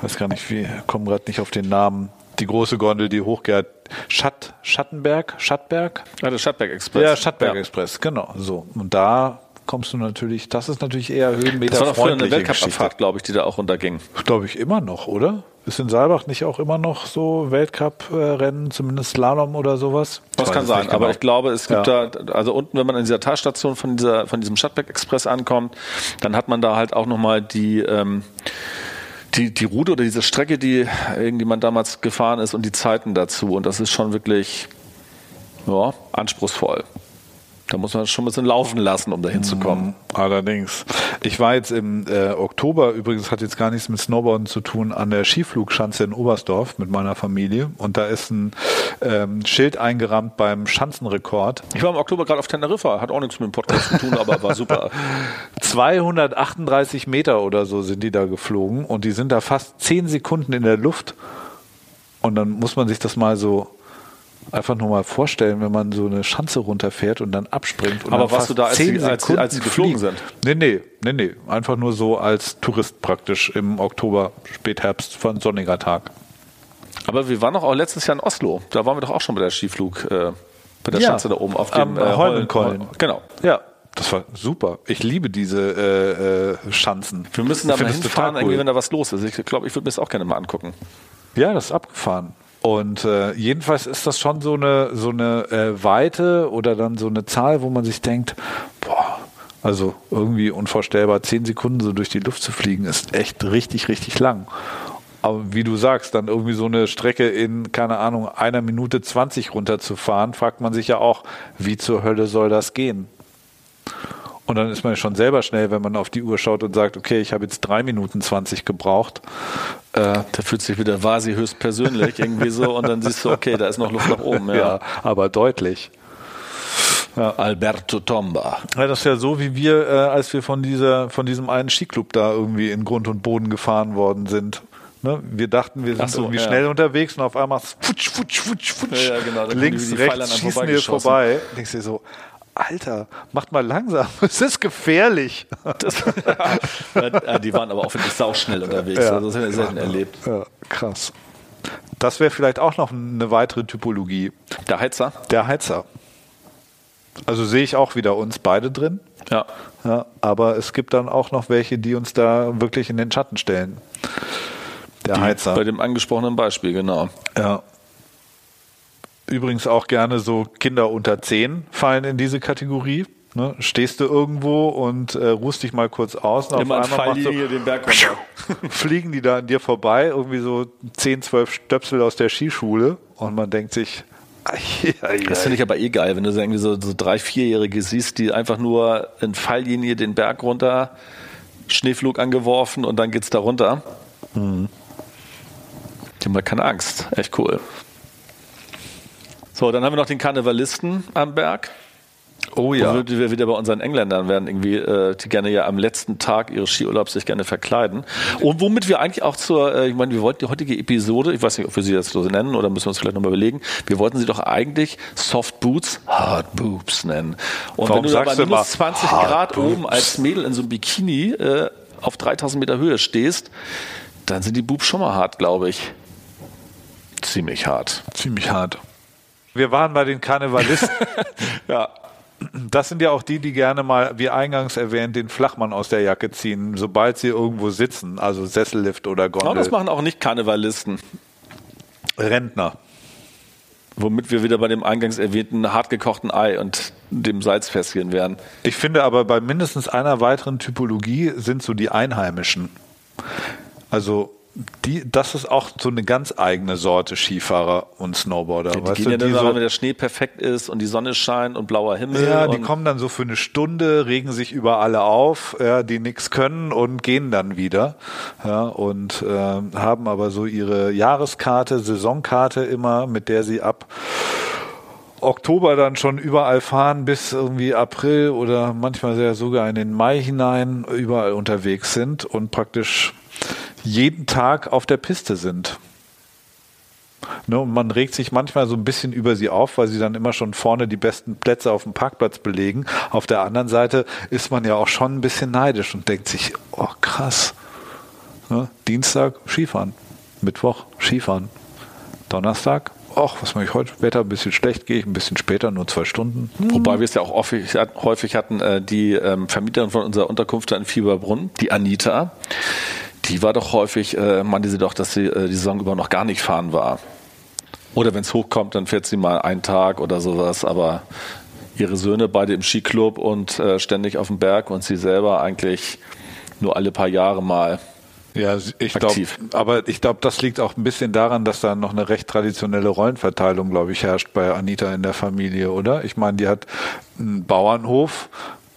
weiß gar nicht wie, komme gerade nicht auf den Namen, die große Gondel, die hochgeht. Schatt, Schattenberg, Schattberg? Ja, der Stadtberg Express. Ja, Stadtberg Ja. Express, genau. So. Und da kommst du natürlich, das ist natürlich eher Höhenmeter. Das war doch früher eine Weltcup-Abfahrt, glaube ich, die da auch runterging. Glaube ich immer noch, oder? Ist in Saalbach nicht auch immer noch so Weltcup-Rennen, zumindest Slalom oder sowas? Das kann sein, aber genau. ich glaube, es gibt Ja. da, also unten, wenn man an dieser Talstation von, dieser, von diesem Stadtberg Express ankommt, dann hat man da halt auch nochmal die, ähm, die, die Route oder diese Strecke, die irgendjemand damals gefahren ist und die Zeiten dazu. Und das ist schon wirklich ja, anspruchsvoll. Da muss man schon ein bisschen laufen lassen, um da hinzukommen. Allerdings. Ich war jetzt im äh, Oktober, übrigens hat jetzt gar nichts mit Snowboarden zu tun, an der Skiflugschanze in Oberstdorf mit meiner Familie. Und da ist ein ähm, Schild eingerammt beim Schanzenrekord. Ich war im Oktober gerade auf Teneriffa, hat auch nichts mit dem Podcast zu tun, aber war super. 238 Meter oder so sind die da geflogen und die sind da fast 10 Sekunden in der Luft. Und dann muss man sich das mal so einfach nur mal vorstellen, wenn man so eine Schanze runterfährt und dann abspringt. Und Aber dann warst fast du da, als 10 sie- als sie- als sie geflogen fliegen. sind? Nee, nee, nee, nee. Einfach nur so als Tourist praktisch im Oktober, Spätherbst von sonniger Tag. Aber wir waren doch auch letztes Jahr in Oslo. Da waren wir doch auch schon bei der Skiflug, äh, bei der Ja, Schanze da oben auf dem äh, Holmenkollen. Genau. Ja, das war super. Ich liebe diese äh, äh, Schanzen. Wir müssen da mal hinfahren, irgendwie, cool. wenn da was los ist. Ich glaube, ich würde mir das auch gerne mal angucken. Ja, das ist abgefahren. Und äh, jedenfalls ist das schon so eine so eine äh, Weite oder dann so eine Zahl, wo man sich denkt, boah, also irgendwie unvorstellbar, zehn Sekunden so durch die Luft zu fliegen, ist echt richtig, richtig lang. Aber wie du sagst, dann irgendwie so eine Strecke in, keine Ahnung, einer Minute 20 runterzufahren, fragt man sich ja auch, wie zur Hölle soll das gehen? Und dann ist man ja schon selber schnell, wenn man auf die Uhr schaut und sagt, okay, ich habe jetzt drei Minuten 20 gebraucht. Äh, Da fühlt sich wieder Vasi höchstpersönlich irgendwie so und dann siehst du, okay, da ist noch Luft nach oben. Ja. ja, aber deutlich. Alberto Tomba. Ja, das ist ja so, wie wir, äh, als wir von dieser, von diesem einen Skiclub da irgendwie in Grund und Boden gefahren worden sind. Ne? Wir dachten, wir sind so, irgendwie ja. schnell unterwegs und auf einmal futsch, futsch, futsch, futsch. Ja, ja, genau, links, rechts schießen wir vorbei. Denkst dir so, Alter, macht mal langsam, es ist gefährlich. Das, ja, die waren aber auch wirklich sauschnell unterwegs. Ja. Also das haben wir selten erlebt. Ja, krass. Das wäre vielleicht auch noch eine weitere Typologie. Der Heizer? Der Heizer. Also sehe ich auch wieder uns beide drin. Ja. ja. Aber es gibt dann auch noch welche, die uns da wirklich in den Schatten stellen. Der die, Heizer. Bei dem angesprochenen Beispiel, genau. Ja. Übrigens auch gerne so Kinder unter 10 fallen in diese Kategorie. Ne? Stehst du irgendwo und äh, ruhst dich mal kurz aus und Immer auf einmal so, den Berg runter. fliegen die da an dir vorbei, irgendwie so 10, 12 Stöpsel aus der Skischule und man denkt sich, das finde ich aber eh geil, wenn du so irgendwie so, so drei, vierjährige siehst, die einfach nur in Falllinie den Berg runter, Schneeflug angeworfen und dann geht's da runter. Mhm. Die haben halt keine Angst. Echt cool. So, dann haben wir noch den Karnevalisten am Berg. Oh ja. Wo wir wieder bei unseren Engländern werden, irgendwie, äh, die gerne ja am letzten Tag ihres Skiurlaubs sich gerne verkleiden. Und womit wir eigentlich auch zur, äh, ich meine, wir wollten die heutige Episode, ich weiß nicht, ob wir sie jetzt so nennen oder müssen wir uns vielleicht nochmal überlegen, wir wollten sie doch eigentlich Soft Boots, Hard Boobs nennen. Und Warum wenn du da bei minus 20 Grad Boobs. oben als Mädel in so einem Bikini äh, auf 3000 Meter Höhe stehst, dann sind die Boobs schon mal hart, glaube ich. Ziemlich hart. Ziemlich hart. Wir waren bei den Karnevalisten. ja. Das sind ja auch die, die gerne mal, wie eingangs erwähnt, den Flachmann aus der Jacke ziehen, sobald sie irgendwo sitzen, also Sessellift oder Gondel. Aber das machen auch nicht Karnevalisten. Rentner. Womit wir wieder bei dem eingangs erwähnten hartgekochten Ei und dem Salzfässchen wären. Ich finde aber bei mindestens einer weiteren Typologie sind so die Einheimischen. Also die, das ist auch so eine ganz eigene Sorte Skifahrer und Snowboarder. Ja, die gehen du, ja dann, so, wenn der Schnee perfekt ist und die Sonne scheint und blauer Himmel. Ja, die kommen dann so für eine Stunde, regen sich über alle auf, ja, die nichts können und gehen dann wieder. Ja, und äh, haben aber so ihre Jahreskarte, Saisonkarte immer, mit der sie ab Oktober dann schon überall fahren bis irgendwie April oder manchmal sogar in den Mai hinein überall unterwegs sind und praktisch jeden Tag auf der Piste sind. Ne, und man regt sich manchmal so ein bisschen über sie auf, weil sie dann immer schon vorne die besten Plätze auf dem Parkplatz belegen. Auf der anderen Seite ist man ja auch schon ein bisschen neidisch und denkt sich, oh krass. Ne, Dienstag Skifahren, Mittwoch Skifahren, Donnerstag ach, was mache ich heute? Wetter ein bisschen schlecht, gehe ich ein bisschen später, nur zwei Stunden. Wobei wir es ja auch häufig hatten, äh, die ähm, Vermieterin von unserer Unterkunft in Fieberbrunn, die Anita, die war doch häufig, äh, meinte sie doch, dass sie äh, die Saison über noch gar nicht fahren war. Oder wenn es hochkommt, dann fährt sie mal einen Tag oder sowas, aber ihre Söhne beide im Skiclub und äh, ständig auf dem Berg und sie selber eigentlich nur alle paar Jahre mal. Ja, ich glaube, aber ich glaube, das liegt auch ein bisschen daran, dass da noch eine recht traditionelle Rollenverteilung, glaube ich, herrscht bei Anita in der Familie, oder? Ich meine, die hat einen Bauernhof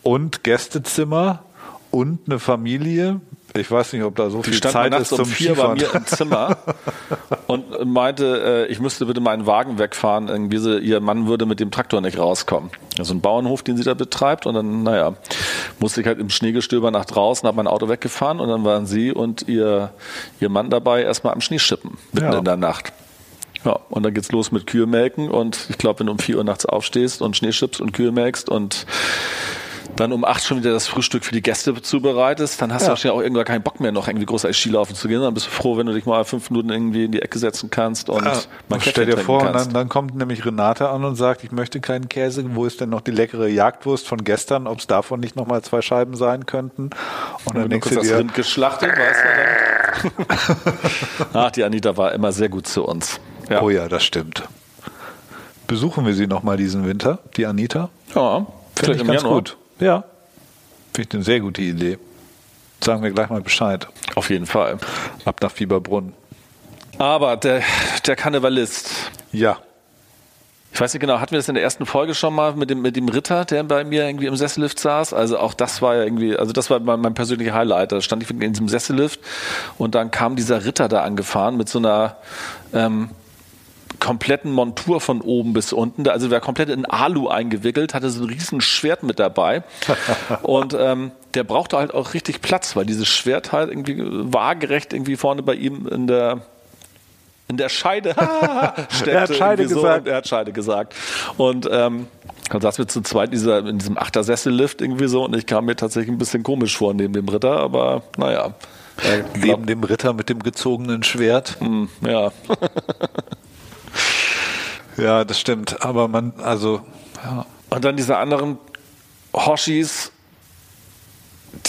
und Gästezimmer und eine Familie ich weiß nicht, ob da so viel Zeit ist zum um vier Skifahren. bei mir im Zimmer und meinte, äh, ich müsste bitte meinen Wagen wegfahren. Irgendwie so, ihr Mann würde mit dem Traktor nicht rauskommen. Also ein Bauernhof, den sie da betreibt. Und dann, naja, musste ich halt im Schneegestöber nach draußen, habe mein Auto weggefahren und dann waren sie und ihr, ihr Mann dabei erstmal am Schneeschippen, mitten ja. in der Nacht. Ja, und dann geht's los mit Kühe melken und ich glaube, wenn du um vier Uhr nachts aufstehst und Schnee schippst und Kühe melkst und dann um acht schon wieder das Frühstück für die Gäste zubereitest, dann hast ja. du wahrscheinlich auch irgendwann keinen Bock mehr, noch irgendwie groß als Skilaufen zu gehen. Dann bist du froh, wenn du dich mal fünf Minuten irgendwie in die Ecke setzen kannst und ja. mal Stell dir vor, dann, dann, kommt nämlich Renate an und sagt, ich möchte keinen Käse. Wo ist denn noch die leckere Jagdwurst von gestern? Ob es davon nicht noch mal zwei Scheiben sein könnten? Und dann denkst du dir, das Rind geschlachtet, weißt du Ach, die Anita war immer sehr gut zu uns. Ja. Oh ja, das stimmt. Besuchen wir sie noch mal diesen Winter, die Anita? Ja, finde ich ganz Januar. gut. Ja. Finde ich eine sehr gute Idee. Sagen wir gleich mal Bescheid. Auf jeden Fall. Ab nach Fieberbrunn. Aber der, der Karnevalist. Ja. Ich weiß nicht genau, hatten wir das in der ersten Folge schon mal mit dem, mit dem Ritter, der bei mir irgendwie im Sessellift saß? Also auch das war ja irgendwie, also das war mein, mein persönlicher Highlight. Da stand ich in diesem Sessellift und dann kam dieser Ritter da angefahren mit so einer, ähm, kompletten Montur von oben bis unten. Also der war komplett in Alu eingewickelt, hatte so ein riesen Schwert mit dabei. und ähm, der brauchte halt auch richtig Platz, weil dieses Schwert halt irgendwie waagerecht irgendwie vorne bei ihm in der in der Scheide steckte. Er hat Scheide so gesagt. und er hat Scheide gesagt. Und ähm, dann saßen wir zu zweit in, dieser, in diesem Achtersessellift irgendwie so und ich kam mir tatsächlich ein bisschen komisch vor neben dem Ritter, aber naja. Er Neben dem Ritter mit dem gezogenen Schwert. Hm, ja. Ja, das stimmt. Aber man, also, ja. Und dann diese anderen Hoshis,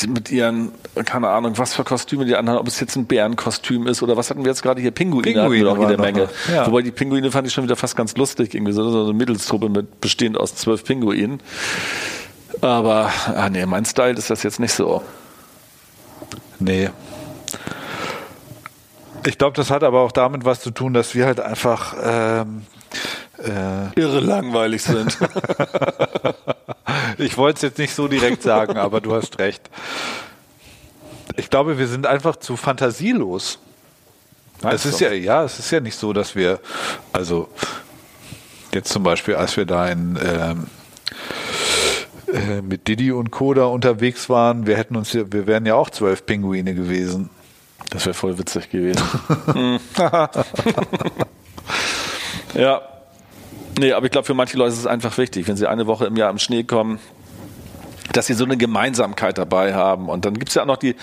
mit ihren, keine Ahnung, was für Kostüme die anderen, ob es jetzt ein Bärenkostüm ist oder was hatten wir jetzt gerade hier? Pinguine, Pinguine hatten wir auch noch Menge. ja. Wobei die Pinguine fand ich schon wieder fast ganz lustig, irgendwie so, so eine Mittelstruppe mit bestehend aus zwölf Pinguinen. Aber, ah nee, mein Style ist das jetzt nicht so. Nee. Ich glaube, das hat aber auch damit was zu tun, dass wir halt einfach ähm, äh, Irre langweilig sind. Ich wollte es jetzt nicht so direkt sagen, aber du hast recht. Ich glaube, wir sind einfach zu fantasielos. Meinst es ist du? ja, ja, es ist ja nicht so, dass wir, also jetzt zum Beispiel, als wir da in ähm, äh, mit Didi und Koda unterwegs waren, wir hätten uns, wir wären ja auch zwölf Pinguine gewesen. Das wäre voll witzig gewesen. Ja. Nee, aber ich glaube, für manche Leute ist es einfach wichtig, wenn sie eine Woche im Jahr im Schnee kommen, dass sie so eine Gemeinsamkeit dabei haben. Und dann gibt es ja auch noch die,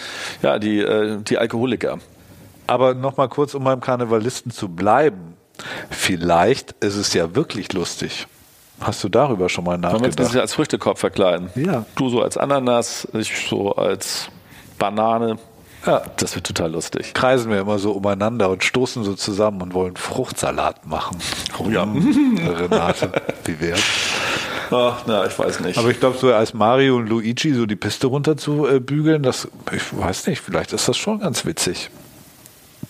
ja, die, äh, die Alkoholiker. Aber nochmal kurz, um beim Karnevalisten zu bleiben. Vielleicht ist es ja wirklich lustig. Hast du darüber schon mal Wollen wir uns nachgedacht? als Früchtekorb verkleiden? Ja. Du so als Ananas, ich so als Banane. Ja. Das wird total lustig. kreisen wir immer so umeinander und stoßen so zusammen und wollen Fruchtsalat machen. Oh ja. Renate, wie wär's? Ach, na, ich weiß nicht. Aber ich glaube, so als Mario und Luigi so die Piste runter zu äh, bügeln, das, ich weiß nicht, vielleicht ist das schon ganz witzig.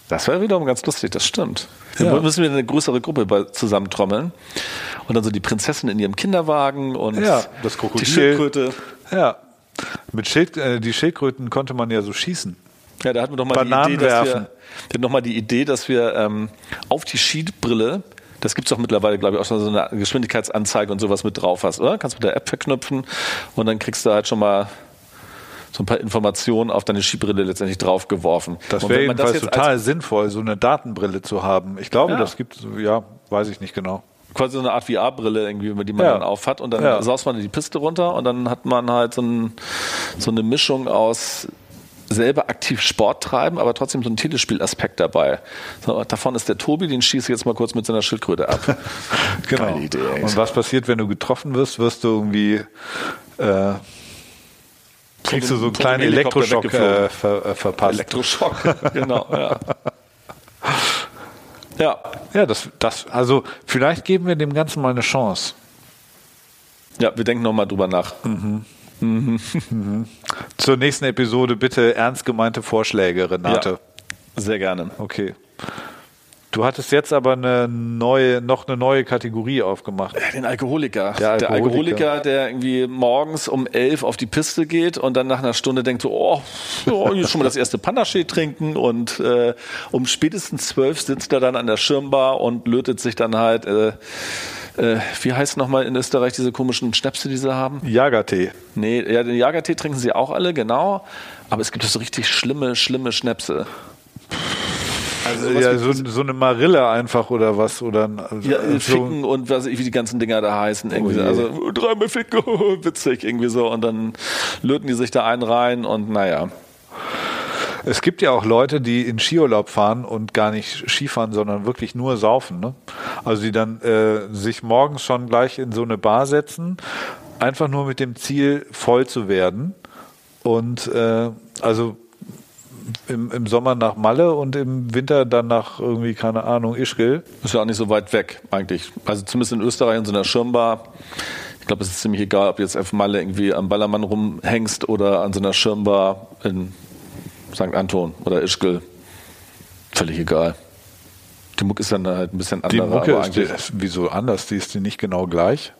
Das wäre wiederum ganz lustig, das stimmt. Ja. Dann müssen wir eine größere Gruppe zusammentrommeln. Und dann so die Prinzessin in ihrem Kinderwagen und Ja, das Krokodil. die Schildkröte. Ja. Mit Schild, äh, die Schildkröten konnte man ja so schießen. Ja, da hatten wir doch mal Bananen die Idee, dass wir, werfen. wir noch mal die Idee, dass wir ähm, auf die Skibrille, das gibt's doch mittlerweile, glaube ich, auch schon so eine Geschwindigkeitsanzeige und sowas mit drauf hast, oder? Kannst mit der App verknüpfen und dann kriegst du halt schon mal so ein paar Informationen auf deine Skibrille letztendlich draufgeworfen. Das wäre jedenfalls jetzt total sinnvoll, so eine Datenbrille zu haben. Ich glaube, Ja. das gibt ja, weiß ich nicht genau. quasi so eine Art VR-Brille irgendwie, die man Ja. dann aufhat und dann Ja. saust man die Piste runter und dann hat man halt so, ein, so eine Mischung aus selber aktiv Sport treiben, aber trotzdem so ein Telespielaspekt dabei. So, davon ist der Tobi, den schieße ich jetzt mal kurz mit seiner Schildkröte ab. Genau. Geile Idee, ey. Und was passiert, wenn du getroffen wirst? Wirst du irgendwie äh, kriegst du so einen kleinen Elektroschock äh, ver, äh, verpasst. Elektroschock, genau, ja. Ja, ja, das, das, also vielleicht geben wir dem Ganzen mal eine Chance. ja, wir denken nochmal drüber nach. Zur nächsten Episode bitte ernst gemeinte Vorschläge, Renate. Ja, sehr gerne. Okay. Du hattest jetzt aber eine neue, noch eine neue Kategorie aufgemacht. Den Alkoholiker. Der Der Alkoholiker. Alkoholiker, der irgendwie morgens um elf auf die Piste geht und dann nach einer Stunde denkt so, oh, ja, hier schon mal das erste Panaché trinken und äh, um spätestens zwölf sitzt er dann an der Schirmbar und lötet sich dann halt, äh, äh, wie heißt nochmal in Österreich diese komischen Schnäpse, die sie haben? Jagertee. Nee, ja, den Jagertee trinken sie auch alle, genau. Aber es gibt so richtig schlimme, schlimme Schnäpse. Also ja, so, so eine Marille einfach oder was oder ein- Ja, so, Ficken und was, wie die ganzen Dinger da heißen. Irgendwie Oh so. je. Also dreimal Ficken, witzig irgendwie so. Und dann löten die sich da einen rein und naja. Es gibt ja auch Leute, die in Skiurlaub fahren und gar nicht Skifahren, sondern wirklich nur saufen. Ne? Also die dann äh, sich morgens schon gleich in so eine Bar setzen, einfach nur mit dem Ziel, voll zu werden. Und äh, also im, im Sommer nach Malle und im Winter dann nach irgendwie, keine Ahnung, Ischgl. Ist ja auch nicht so weit weg eigentlich. Also zumindest in Österreich in so einer Schirmbar. Ich glaube, es ist ziemlich egal, ob jetzt auf Malle irgendwie am Ballermann rumhängst oder an so einer Schirmbar in St. Anton oder Ischgl. Völlig egal. Die Mucke ist dann halt ein bisschen Die anderer. Mucke ist, die, wieso anders? Die ist die nicht genau gleich?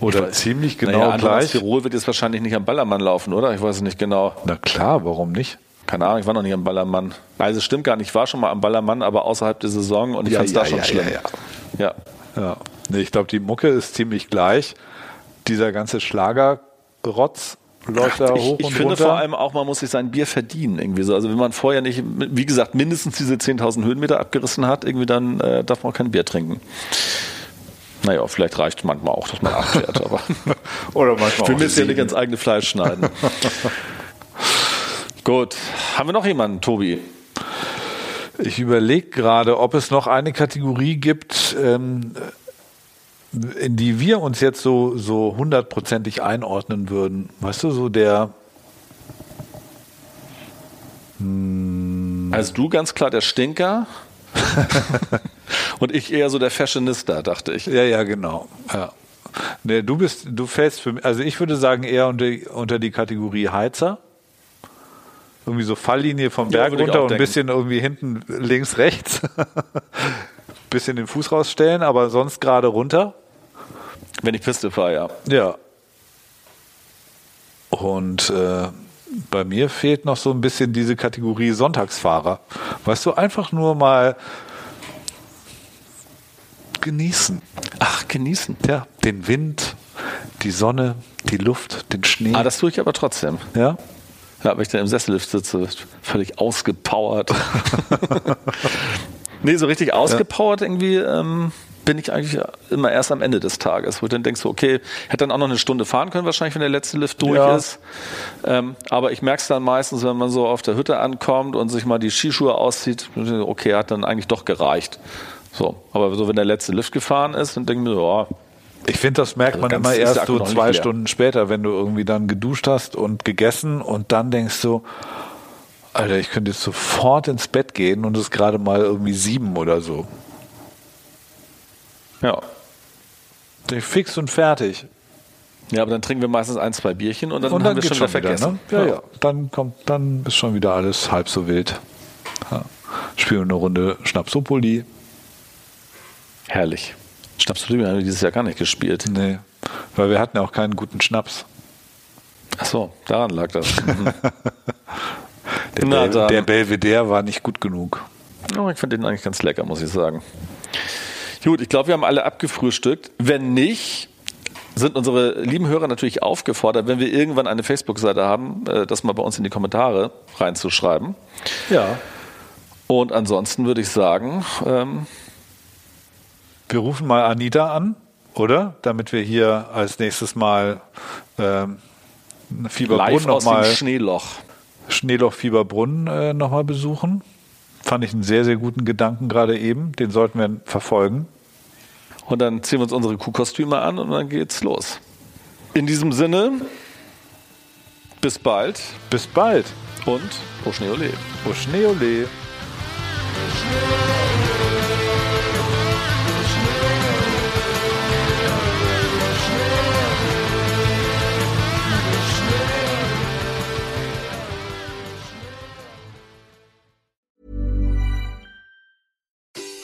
Oder ziemlich genau naja, gleich? Tirol wird jetzt wahrscheinlich nicht am Ballermann laufen, oder? Ich weiß es nicht genau. Na klar, warum nicht? Keine Ahnung, ich war noch nicht am Ballermann. Also es stimmt gar nicht, ich war schon mal am Ballermann, aber außerhalb der Saison und ich Ja, fand es ja, da schon ja, schlimm. ja, ja. Ja, nee, ich glaube, die Mucke ist ziemlich gleich. Dieser ganze Schlagerrotz läuft da ich, hoch ich und finde runter. vor allem auch, man muss sich sein Bier verdienen irgendwie so. Also wenn man vorher nicht, wie gesagt, mindestens diese 10.000 Höhenmeter abgerissen hat, irgendwie dann äh, darf man auch kein Bier trinken. Naja, vielleicht reicht manchmal auch, dass man acht fährt, aber Oder manchmal ich will mir jetzt ja nicht ins eigene Fleisch schneiden. Gut, haben wir noch jemanden, Tobi? Ich überlege gerade, ob es noch eine Kategorie gibt, ähm, in die wir uns jetzt so so hundertprozentig einordnen würden. Weißt du, so der Also du ganz klar der Stinker und ich eher so der Fashionista, dachte ich. Ja, ja, genau. Ja. Nee, du bist, du fällst für mich, also ich würde sagen eher unter, unter die Kategorie Heizer. Irgendwie so Falllinie vom Ja, Berg ich runter und ein bisschen irgendwie hinten links, rechts. bisschen den Fuß rausstellen, aber sonst gerade runter. Wenn ich Piste fahre, ja. Ja. Und äh, bei mir fehlt noch so ein bisschen diese Kategorie Sonntagsfahrer. Weißt du, einfach nur mal genießen. Ach, genießen. Ja, den Wind, die Sonne, die Luft, den Schnee. Ah, das tue ich aber trotzdem. ja? Ja, wenn ich dann im Sessellift sitze, völlig ausgepowert. nee, so richtig ausgepowert irgendwie ähm, bin ich eigentlich immer erst am Ende des Tages, wo du dann denkst, okay, hätte dann auch noch eine Stunde fahren können, wahrscheinlich, wenn der letzte Lift durch Ja. ist. Ähm, aber ich merke es dann meistens, wenn man so auf der Hütte ankommt und sich mal die Skischuhe auszieht, okay, hat dann eigentlich doch gereicht. So, aber so, wenn der letzte Lift gefahren ist, dann denke ich mir, ja, Ich finde, das merkt Also man immer erst so zwei. Stunden später, wenn du irgendwie dann geduscht hast und gegessen und dann denkst du, Alter, ich könnte jetzt sofort ins Bett gehen und es ist gerade mal irgendwie sieben oder so. Ja. Fix und fertig. Ja, aber dann trinken wir meistens ein, zwei Bierchen und dann und haben dann wir geht's schon wieder vergessen. Ne? Ja, ja. Dann kommt, dann ist schon wieder alles halb so wild. Ja. Spielen eine Runde Schnapsopoli. Herrlich. Schnaps haben wir dieses Jahr gar nicht gespielt. Nee, weil wir hatten ja auch keinen guten Schnaps. Ach so, daran lag das. Mhm. Der, Na Bel der Belvedere war nicht gut genug. Oh, ich fand den eigentlich ganz lecker, muss ich sagen. Gut, ich glaube, wir haben alle abgefrühstückt. Wenn nicht, sind unsere lieben Hörer natürlich aufgefordert, wenn wir irgendwann eine Facebook-Seite haben, äh, das mal bei uns in die Kommentare reinzuschreiben. Ja. Und ansonsten würde ich sagen, ähm, Wir rufen mal Anita an, oder? Damit wir hier als nächstes Mal ähm, Fieberbrunn live aus dem nochmal Schneeloch. Schneeloch Fieberbrunn äh, nochmal besuchen. Fand ich einen sehr, sehr guten Gedanken gerade eben. Den sollten wir verfolgen. Und dann ziehen wir uns unsere Kuhkostüme an und dann geht's los. In diesem Sinne, bis bald Bis bald. und au Schnee ole.